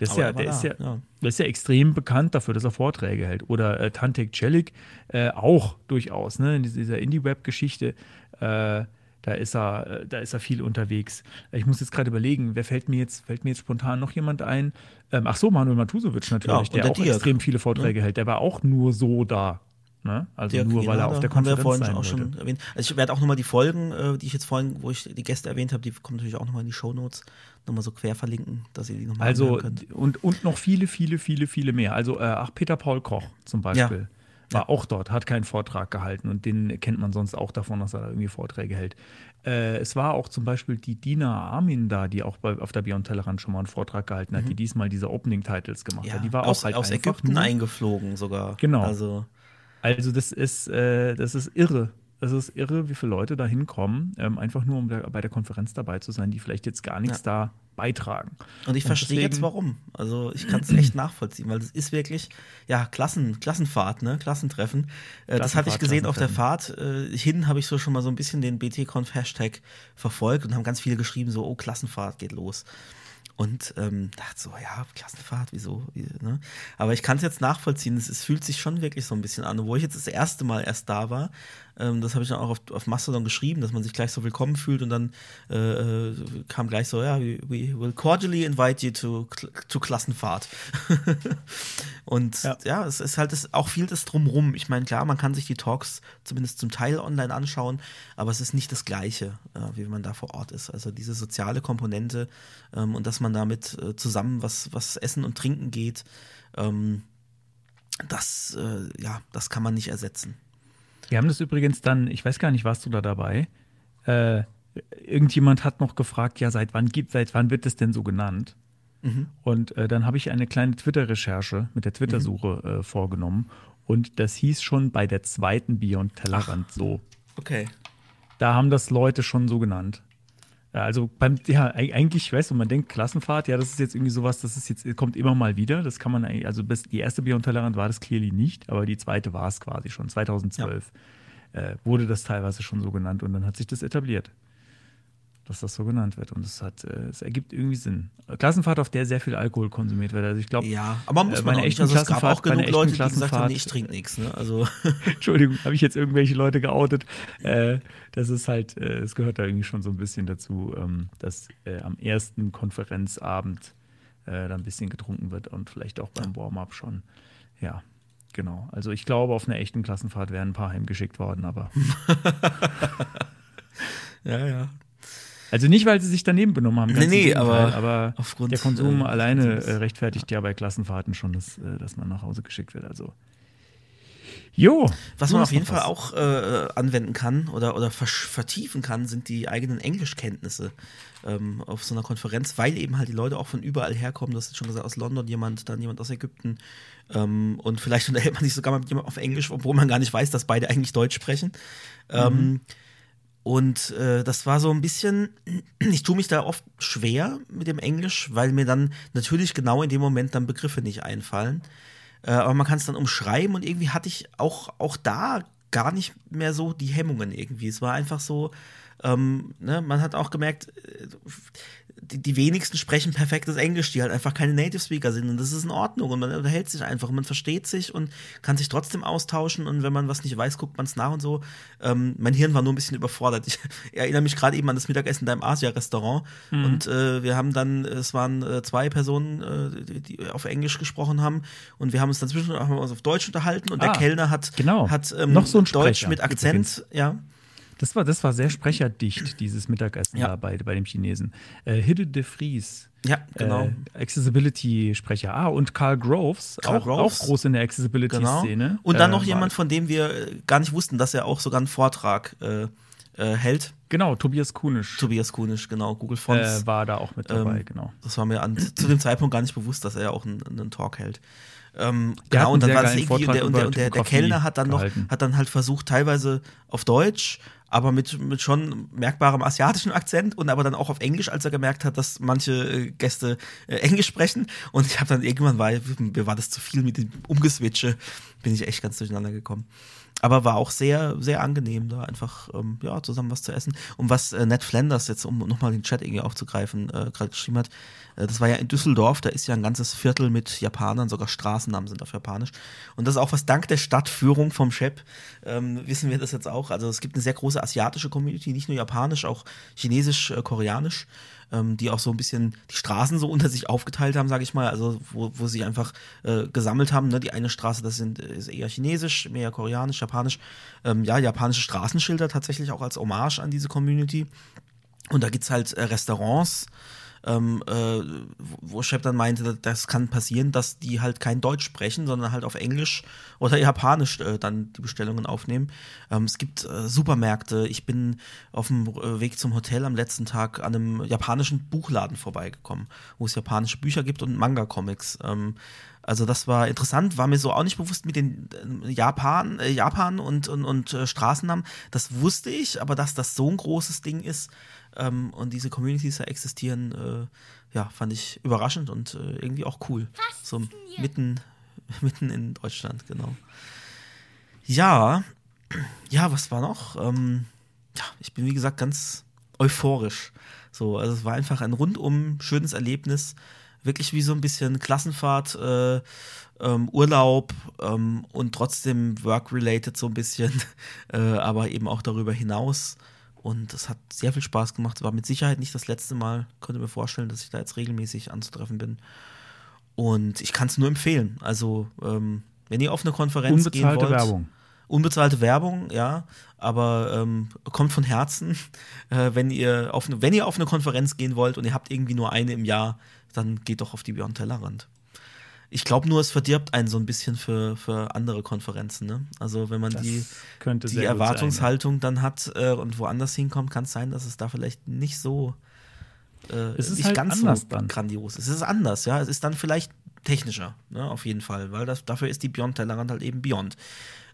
Speaker 3: Der ist, ja,
Speaker 2: er
Speaker 3: der, ist ja,
Speaker 2: ja.
Speaker 3: der ist ja extrem bekannt dafür, dass er Vorträge hält. Oder äh, Tantek Celik äh, auch durchaus, ne? In dieser Indie-Web-Geschichte. Äh, da ist er, äh, da ist er viel unterwegs. Ich muss jetzt gerade überlegen, wer fällt mir jetzt, fällt mir jetzt spontan noch jemand ein? Ähm, ach so, Manuel Matusovic natürlich,
Speaker 2: Ja,
Speaker 3: der
Speaker 2: der
Speaker 3: auch
Speaker 2: Dirk,
Speaker 3: extrem viele Vorträge hält. Der war auch nur so da. Ne? Also
Speaker 2: Dirk
Speaker 3: nur weil er auf der Konferenz
Speaker 2: vorhin
Speaker 3: sein
Speaker 2: auch
Speaker 3: wollte.
Speaker 2: schon erwähnt. Also ich werde auch nochmal die Folgen, äh, die ich jetzt vorhin, wo ich die Gäste erwähnt habe, die kommen natürlich auch nochmal in die Shownotes, nochmal so quer verlinken, dass ihr die nochmal
Speaker 3: Also
Speaker 2: könnt.
Speaker 3: und, und noch viele, viele, viele, viele mehr. Also äh, ach, Peter Paul Koch zum Beispiel war auch dort, hat keinen Vortrag gehalten und den kennt man sonst auch davon, dass er da irgendwie Vorträge hält. Äh, es war auch zum Beispiel die Dina Armin da, die auch bei, auf der Beyond Tellerrand schon mal einen Vortrag gehalten hat, die diesmal diese Opening-Titles gemacht
Speaker 2: Mhm. Ja,
Speaker 3: hat. Die war
Speaker 2: aus,
Speaker 3: auch halt
Speaker 2: aus Ägypten
Speaker 3: nur,
Speaker 2: eingeflogen sogar.
Speaker 3: Genau.
Speaker 2: Also
Speaker 3: Also das ist, äh, das ist irre. Das ist irre, wie viele Leute da hinkommen, ähm, einfach nur um da, bei der Konferenz dabei zu sein, die vielleicht jetzt gar nichts da beitragen.
Speaker 2: Und ich verstehe jetzt warum. Also ich kann es echt nachvollziehen, weil es ist wirklich, ja, Klassen, Klassenfahrt, ne? Klassentreffen. Äh, das hatte ich
Speaker 3: Klassenfahrt,
Speaker 2: gesehen auf der. Fahrt. Äh, hin habe ich so schon mal so ein bisschen den BT-Conf-Hashtag verfolgt und haben ganz viele geschrieben, so, oh, Klassenfahrt geht los. Und ähm, dachte so, ja, Klassenfahrt, wieso? Wie, ne? Aber ich kann es jetzt nachvollziehen. Es, es fühlt sich schon wirklich so ein bisschen an. Wo ich jetzt das erste Mal erst da war, ähm, das habe ich dann auch auf, auf Mastodon geschrieben, dass man sich gleich so willkommen fühlt und dann äh, äh, kam gleich so, ja, we, we will cordially invite you to, to Klassenfahrt. und ja.
Speaker 3: Ja.
Speaker 2: es ist halt das, auch viel das Drumrum. Ich meine, klar, man kann sich die Talks zumindest zum Teil online anschauen, aber es ist nicht das Gleiche, äh, wie wenn man da vor Ort ist. Also diese soziale Komponente ähm, und dass man damit äh, zusammen was, was essen und trinken geht, ähm, das, äh, ja, das kann man nicht ersetzen.
Speaker 3: Wir haben das übrigens dann, ich weiß gar nicht, warst du da dabei? Äh, irgendjemand hat noch gefragt, ja, seit wann gibt, seit wann wird das denn so genannt? Und äh, dann habe ich eine kleine Twitter-Recherche mit der Twitter-Suche äh, vorgenommen und das hieß schon bei der zweiten Beyond Tellerrand so.
Speaker 2: Okay.
Speaker 3: Da haben das Leute schon so genannt. Ja, Also beim, ja, eig- eigentlich, weißt du, man denkt Klassenfahrt, ja, das ist jetzt irgendwie sowas, das ist jetzt, kommt immer mal wieder. Das kann man eigentlich, also bis, die erste Beyond Tellerrand war das clearly nicht, aber die zweite war es quasi schon. 2012 äh, wurde das teilweise schon so genannt und dann hat sich das etabliert, dass das so genannt wird. Und es hat, äh, es ergibt irgendwie Sinn. Klassenfahrt, auf der sehr viel Alkohol konsumiert wird. Also ich glaube,
Speaker 2: Ja, aber muss
Speaker 3: äh,
Speaker 2: man
Speaker 3: meine
Speaker 2: auch nicht.
Speaker 3: echten
Speaker 2: Also es gab
Speaker 3: Klassenfahrt-
Speaker 2: auch genug Leute, die gesagt haben, nee, ich trinke nichts. Ne? Also
Speaker 3: Entschuldigung, habe ich jetzt irgendwelche Leute geoutet? Äh, das ist halt, äh, es gehört da irgendwie schon so ein bisschen dazu, ähm, dass äh, am ersten Konferenzabend da ein bisschen getrunken wird und vielleicht auch beim Warm-up schon. Ja, genau. Also ich glaube, auf einer echten Klassenfahrt wären ein paar heimgeschickt worden, aber.
Speaker 2: ja, ja.
Speaker 3: Also nicht, weil sie sich daneben benommen haben,
Speaker 2: Nee, nee, aber
Speaker 3: aber
Speaker 2: aufgrund,
Speaker 3: der Konsum
Speaker 2: äh,
Speaker 3: alleine äh, rechtfertigt ja bei Klassenfahrten schon, dass, äh, dass man nach Hause geschickt wird. Also. Jo.
Speaker 2: Was man auf jeden Fall auch äh, anwenden kann oder, oder vertiefen kann, sind die eigenen Englischkenntnisse ähm, auf so einer Konferenz, weil eben halt die Leute auch von überall herkommen. Du hast jetzt schon gesagt, aus London jemand, dann jemand aus Ägypten. Ähm, und vielleicht unterhält man sich sogar mal mit jemandem auf Englisch, obwohl man gar nicht weiß, dass beide eigentlich Deutsch sprechen. Ähm, und äh, das war so ein bisschen, ich tue mich da oft schwer mit dem Englisch, weil mir dann natürlich genau in dem Moment dann Begriffe nicht einfallen. Äh, aber man kann es dann umschreiben und irgendwie hatte ich auch, auch da gar nicht mehr so die Hemmungen irgendwie. Es war einfach so, Ähm, ne, man hat auch gemerkt, äh, die, die, wenigsten sprechen perfektes Englisch, die halt einfach keine Native Speaker sind. Und das ist in Ordnung. Und man unterhält sich einfach. man versteht sich und kann sich trotzdem austauschen. Und wenn man was nicht weiß, guckt man es nach und so. Ähm, mein Hirn war nur ein bisschen überfordert. Ich erinnere mich gerade eben an das Mittagessen da im Asia-Restaurant. Mhm. Und äh, wir haben dann, es waren äh, zwei Personen, äh, die, die, auf Englisch gesprochen haben. Und wir haben uns dann zwischendurch auch auf Deutsch unterhalten. Und ah, der Kellner hat,
Speaker 3: genau.
Speaker 2: hat ähm,
Speaker 3: Noch so ein
Speaker 2: Deutsch mit Akzent. Ja.
Speaker 3: Das war, das war sehr sprecherdicht, dieses Mittagessen ja. da bei, bei dem Chinesen. Äh, Hidde de Vries.
Speaker 2: Ja, genau.
Speaker 3: Äh, Accessibility-Sprecher. Ah, und Carl Groves, Karl auch, Groves. auch groß in der Accessibility-Szene. Genau.
Speaker 2: Und dann äh, noch jemand, von dem wir äh, gar nicht wussten, dass er auch sogar einen Vortrag äh, äh, hält.
Speaker 3: Genau, Tobias Kunisch.
Speaker 2: Tobias Kunisch, genau. Google Fonts.
Speaker 3: war da auch mit dabei,
Speaker 2: ähm,
Speaker 3: genau.
Speaker 2: Das war mir an, zu dem Zeitpunkt gar nicht bewusst, dass er auch einen, einen Talk hält. Ähm, genau, und dann war das irgendwie, der, und der, und der, der Kellner hat dann gehalten. noch, hat dann halt versucht, teilweise auf Deutsch, aber mit, mit schon merkbarem asiatischen Akzent und aber dann auch auf Englisch, als er gemerkt hat, dass manche äh, Gäste äh, Englisch sprechen. Und ich habe dann irgendwann, war, mir war das zu viel mit dem Umgeswitche, bin ich echt ganz durcheinander gekommen. Aber war auch sehr, sehr angenehm, da einfach ähm, ja, zusammen was zu essen. Und was äh, Ned Flanders jetzt, um nochmal den Chat irgendwie aufzugreifen, äh, gerade geschrieben hat, äh, das war ja in Düsseldorf, da ist ja ein ganzes Viertel mit Japanern, sogar Straßennamen sind auf Japanisch. Und das ist auch was dank der Stadtführung vom Shep, ähm, wissen wir das jetzt auch. Also es gibt eine sehr große asiatische Community, nicht nur japanisch, auch chinesisch, äh, koreanisch ähm, die auch so ein bisschen die Straßen so unter sich aufgeteilt haben, sage ich mal, also wo, wo sie einfach äh, gesammelt haben. Ne? Die eine Straße, das sind, ist eher chinesisch, mehr koreanisch, japanisch. Ähm, ja, japanische Straßenschilder tatsächlich auch als Hommage an diese Community. Und da gibt's halt äh, Restaurants, ähm, äh, wo Shep dann meinte, das kann passieren, dass die halt kein Deutsch sprechen, sondern halt auf Englisch oder Japanisch äh, dann die Bestellungen aufnehmen. Ähm, es gibt äh, Supermärkte. Ich bin auf dem äh, Weg zum Hotel am letzten Tag an einem japanischen Buchladen vorbeigekommen, wo es japanische Bücher gibt und Manga-Comics. Ähm, also das war interessant, war mir so auch nicht bewusst mit den äh, Japan, äh, Japan und, und, und Straßennamen. Das wusste ich, aber dass das so ein großes Ding ist, ähm, und diese Communities da existieren, äh, ja, fand ich überraschend und äh, irgendwie auch cool. So mitten, mitten in Deutschland, genau. Ja, ja, was war noch? Ähm, ja, ich bin wie gesagt ganz euphorisch. So, also es war einfach ein rundum schönes Erlebnis, wirklich wie so ein bisschen Klassenfahrt, äh, ähm, Urlaub ähm, und trotzdem work-related so ein bisschen, äh, aber eben auch darüber hinaus. Und es hat sehr viel Spaß gemacht. Es war mit Sicherheit nicht das letzte Mal. Könnte mir vorstellen, dass ich da jetzt regelmäßig anzutreffen bin. Und ich kann es nur empfehlen. Also, ähm, wenn ihr auf eine Konferenz
Speaker 3: Unbezahlte
Speaker 2: gehen wollt.
Speaker 3: Werbung.
Speaker 2: Unbezahlte Werbung, ja, aber ähm, kommt von Herzen. Äh, wenn, ihr auf, wenn ihr auf eine Konferenz gehen wollt und ihr habt irgendwie nur eine im Jahr, dann geht doch auf die Beyond Tellerrand. Ich glaube nur, es verdirbt einen so ein bisschen für, für andere Konferenzen. Ne? Also wenn man das die, die Erwartungshaltung sein, dann hat äh, und woanders hinkommt, kann es sein, dass es da vielleicht nicht so
Speaker 3: äh, es ist nicht halt ganz so
Speaker 2: dann. grandios ist. Es ist anders, ja. Es ist dann vielleicht technischer, ne? auf jeden Fall, weil das, dafür ist die Beyond Tellerrand halt eben Beyond.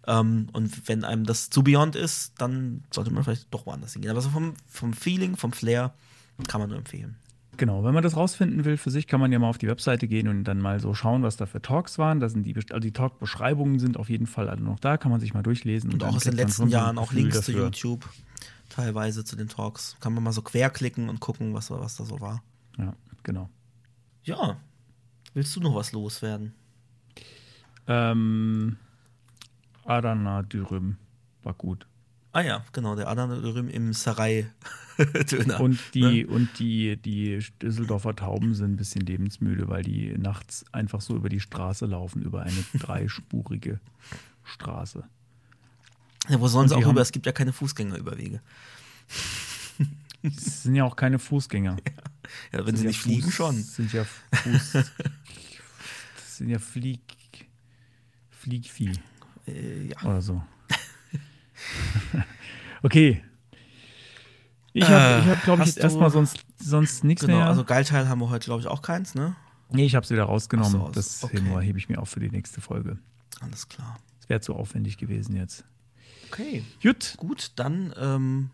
Speaker 2: Ähm, und wenn einem das zu Beyond ist, dann sollte man vielleicht doch woanders hingehen. Aber so vom, vom Feeling, vom Flair kann man nur empfehlen.
Speaker 3: Genau, wenn man das rausfinden will für sich, kann man ja mal auf die Webseite gehen und dann mal so schauen, was da für Talks waren. Da sind die, also die Talk-Beschreibungen sind auf jeden Fall alle noch da, kann man sich mal durchlesen.
Speaker 2: Und, und auch aus den letzten Jahren auch Links dafür. zu YouTube, teilweise zu den Talks. Kann man mal so querklicken und gucken, was, was da so war.
Speaker 3: Ja, genau.
Speaker 2: Ja, willst du noch was loswerden?
Speaker 3: Ähm, Adana Dürüm war gut.
Speaker 2: Ah ja, genau, der Adana Dürüm im Sarai
Speaker 3: Döner. Und die, ne? und die, die Düsseldorfer Tauben sind ein bisschen lebensmüde, weil die nachts einfach so über die Straße laufen, über eine dreispurige Straße.
Speaker 2: Ja, wo sollen sie auch rüber? Es gibt ja keine Fußgängerüberwege.
Speaker 3: Es sind ja auch keine Fußgänger.
Speaker 2: Ja, ja wenn sie ja nicht Fuß, fliegen, schon.
Speaker 3: Sind ja Fuß. das sind ja Flieg. Fliegvieh.
Speaker 2: Äh, ja.
Speaker 3: Oder so. okay, ich habe, äh, hab, glaube ich, erstmal sonst, sonst nichts genau, mehr.
Speaker 2: Also Geilteil haben wir heute, glaube ich, auch keins, ne?
Speaker 3: Nee, ich habe es wieder rausgenommen. So, das okay. hebe ich mir auf für die nächste Folge.
Speaker 2: Alles klar.
Speaker 3: Das wäre zu aufwendig gewesen jetzt.
Speaker 2: Okay.
Speaker 3: Gut.
Speaker 2: Gut, dann, ähm,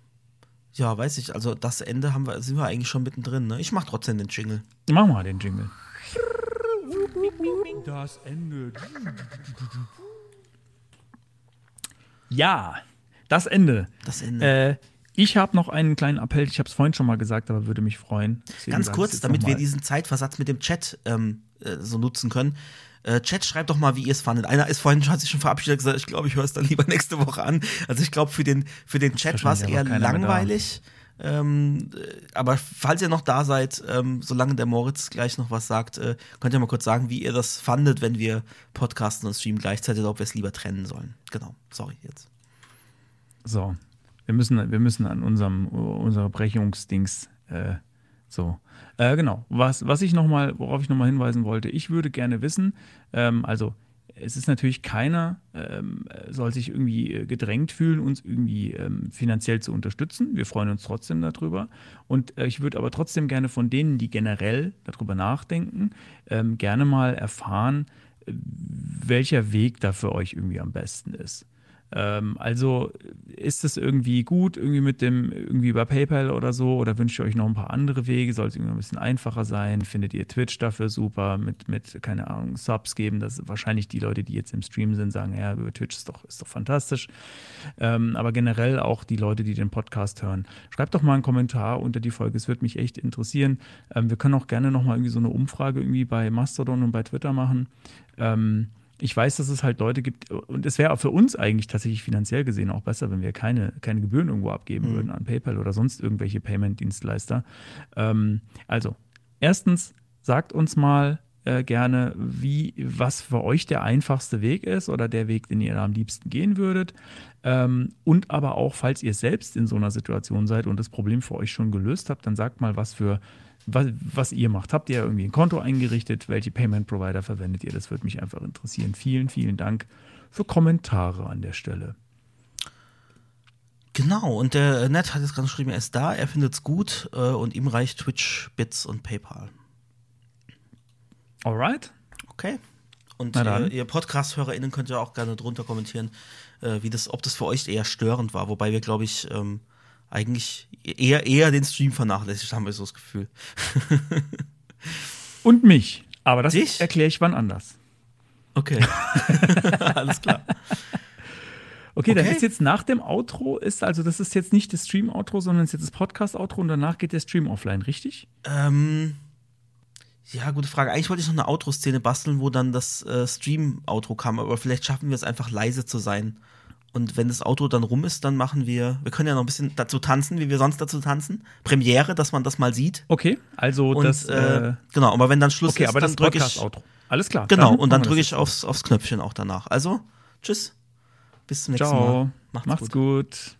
Speaker 2: ja, weiß ich, also das Ende haben wir, sind wir eigentlich schon mittendrin, ne? Ich mache trotzdem den Jingle.
Speaker 3: Mach mal den Jingle. Das Ende. Ja, das Ende.
Speaker 2: Das Ende.
Speaker 3: Äh, Ich habe noch einen kleinen Appell, ich habe es vorhin schon mal gesagt, aber würde mich freuen.
Speaker 2: Deswegen Ganz kurz, damit wir diesen Zeitversatz mit dem Chat ähm, äh, so nutzen können. Äh, Chat, schreibt doch mal, wie ihr es fandet. Einer ist vorhin, hat sich schon verabschiedet und gesagt, ich glaube, ich höre es dann lieber nächste Woche an. Also ich glaube, für den, für den Chat war es eher langweilig. Ähm, äh, aber falls ihr noch da seid, ähm, solange der Moritz gleich noch was sagt, äh, könnt ihr mal kurz sagen, wie ihr das fandet, wenn wir podcasten und streamen gleichzeitig, oder ob wir es lieber trennen sollen. Genau, sorry jetzt.
Speaker 3: So, wir müssen, wir müssen an unserem unsere Brechungsdings äh, so. Äh, genau. Was, was ich noch mal, worauf ich nochmal hinweisen wollte, ich würde gerne wissen, ähm, also es ist natürlich keiner, ähm, soll sich irgendwie äh, gedrängt fühlen, uns irgendwie ähm, finanziell zu unterstützen. Wir freuen uns trotzdem darüber. Und äh, ich würde aber trotzdem gerne von denen, die generell darüber nachdenken, ähm, gerne mal erfahren, äh, welcher Weg da für euch irgendwie am besten ist. Ähm, also ist es irgendwie gut, irgendwie mit dem, irgendwie über PayPal oder so, oder wünscht ihr euch noch ein paar andere Wege? Soll es irgendwie ein bisschen einfacher sein? Findet ihr Twitch dafür super? Mit, mit, keine Ahnung, Subs geben? Das wahrscheinlich die Leute, die jetzt im Stream sind, sagen, ja, über Twitch ist doch, ist doch fantastisch. Ähm, aber generell auch die Leute, die den Podcast hören. Schreibt doch mal einen Kommentar unter die Folge, es würde mich echt interessieren. Ähm, wir können auch gerne nochmal irgendwie so eine Umfrage irgendwie bei Mastodon und bei Twitter machen. Ähm, ich weiß, dass es halt Leute gibt, und es wäre auch für uns eigentlich tatsächlich finanziell gesehen auch besser, wenn wir keine, keine Gebühren irgendwo abgeben mhm. würden an PayPal oder sonst irgendwelche Payment-Dienstleister. Ähm, also, erstens, sagt uns mal äh, gerne, wie, was für euch der einfachste Weg ist oder der Weg, den ihr am liebsten gehen würdet. Ähm, und aber auch, falls ihr selbst in so einer Situation seid und das Problem für euch schon gelöst habt, dann sagt mal, was für was, was ihr macht. Habt ihr irgendwie ein Konto eingerichtet? Welche Payment Provider verwendet ihr? Das würde mich einfach interessieren. Vielen, vielen Dank für Kommentare an der Stelle.
Speaker 2: Genau, und der Ned hat jetzt gerade geschrieben, er ist da, er findet es gut äh, und ihm reicht Twitch, Bits und PayPal.
Speaker 3: Alright.
Speaker 2: Okay. Und ihr, ihr Podcast-HörerInnen könnt ja auch gerne drunter kommentieren, äh, wie das, ob das für euch eher störend war, wobei wir, glaube ich, ähm, eigentlich eher, eher den Stream vernachlässigt, haben wir so das Gefühl.
Speaker 3: Und mich. Aber das erkläre ich wann anders.
Speaker 2: Okay. Alles klar.
Speaker 3: Okay, okay, dann ist jetzt nach dem Outro, ist also das ist jetzt nicht das Stream-Outro, sondern ist jetzt das Podcast-Outro und danach geht der Stream offline, richtig?
Speaker 2: Ähm, ja, gute Frage. Eigentlich wollte ich noch eine Outro-Szene basteln, wo dann das äh, Stream-Outro kam, aber vielleicht schaffen wir es einfach leise zu sein. Und wenn das Auto dann rum ist, dann machen wir, wir können ja noch ein bisschen dazu tanzen, wie wir sonst dazu tanzen. Premiere, dass man das mal sieht.
Speaker 3: Okay, also und, das.
Speaker 2: Äh, genau, aber wenn dann Schluss
Speaker 3: okay,
Speaker 2: ist,
Speaker 3: aber
Speaker 2: dann drücke ich.
Speaker 3: Outro. Alles klar.
Speaker 2: Genau, dann und dann drücke ich aufs, aufs Knöpfchen auch danach. Also, tschüss. Bis zum nächsten
Speaker 3: Ciao.
Speaker 2: Mal.
Speaker 3: Macht's, Macht's gut. gut.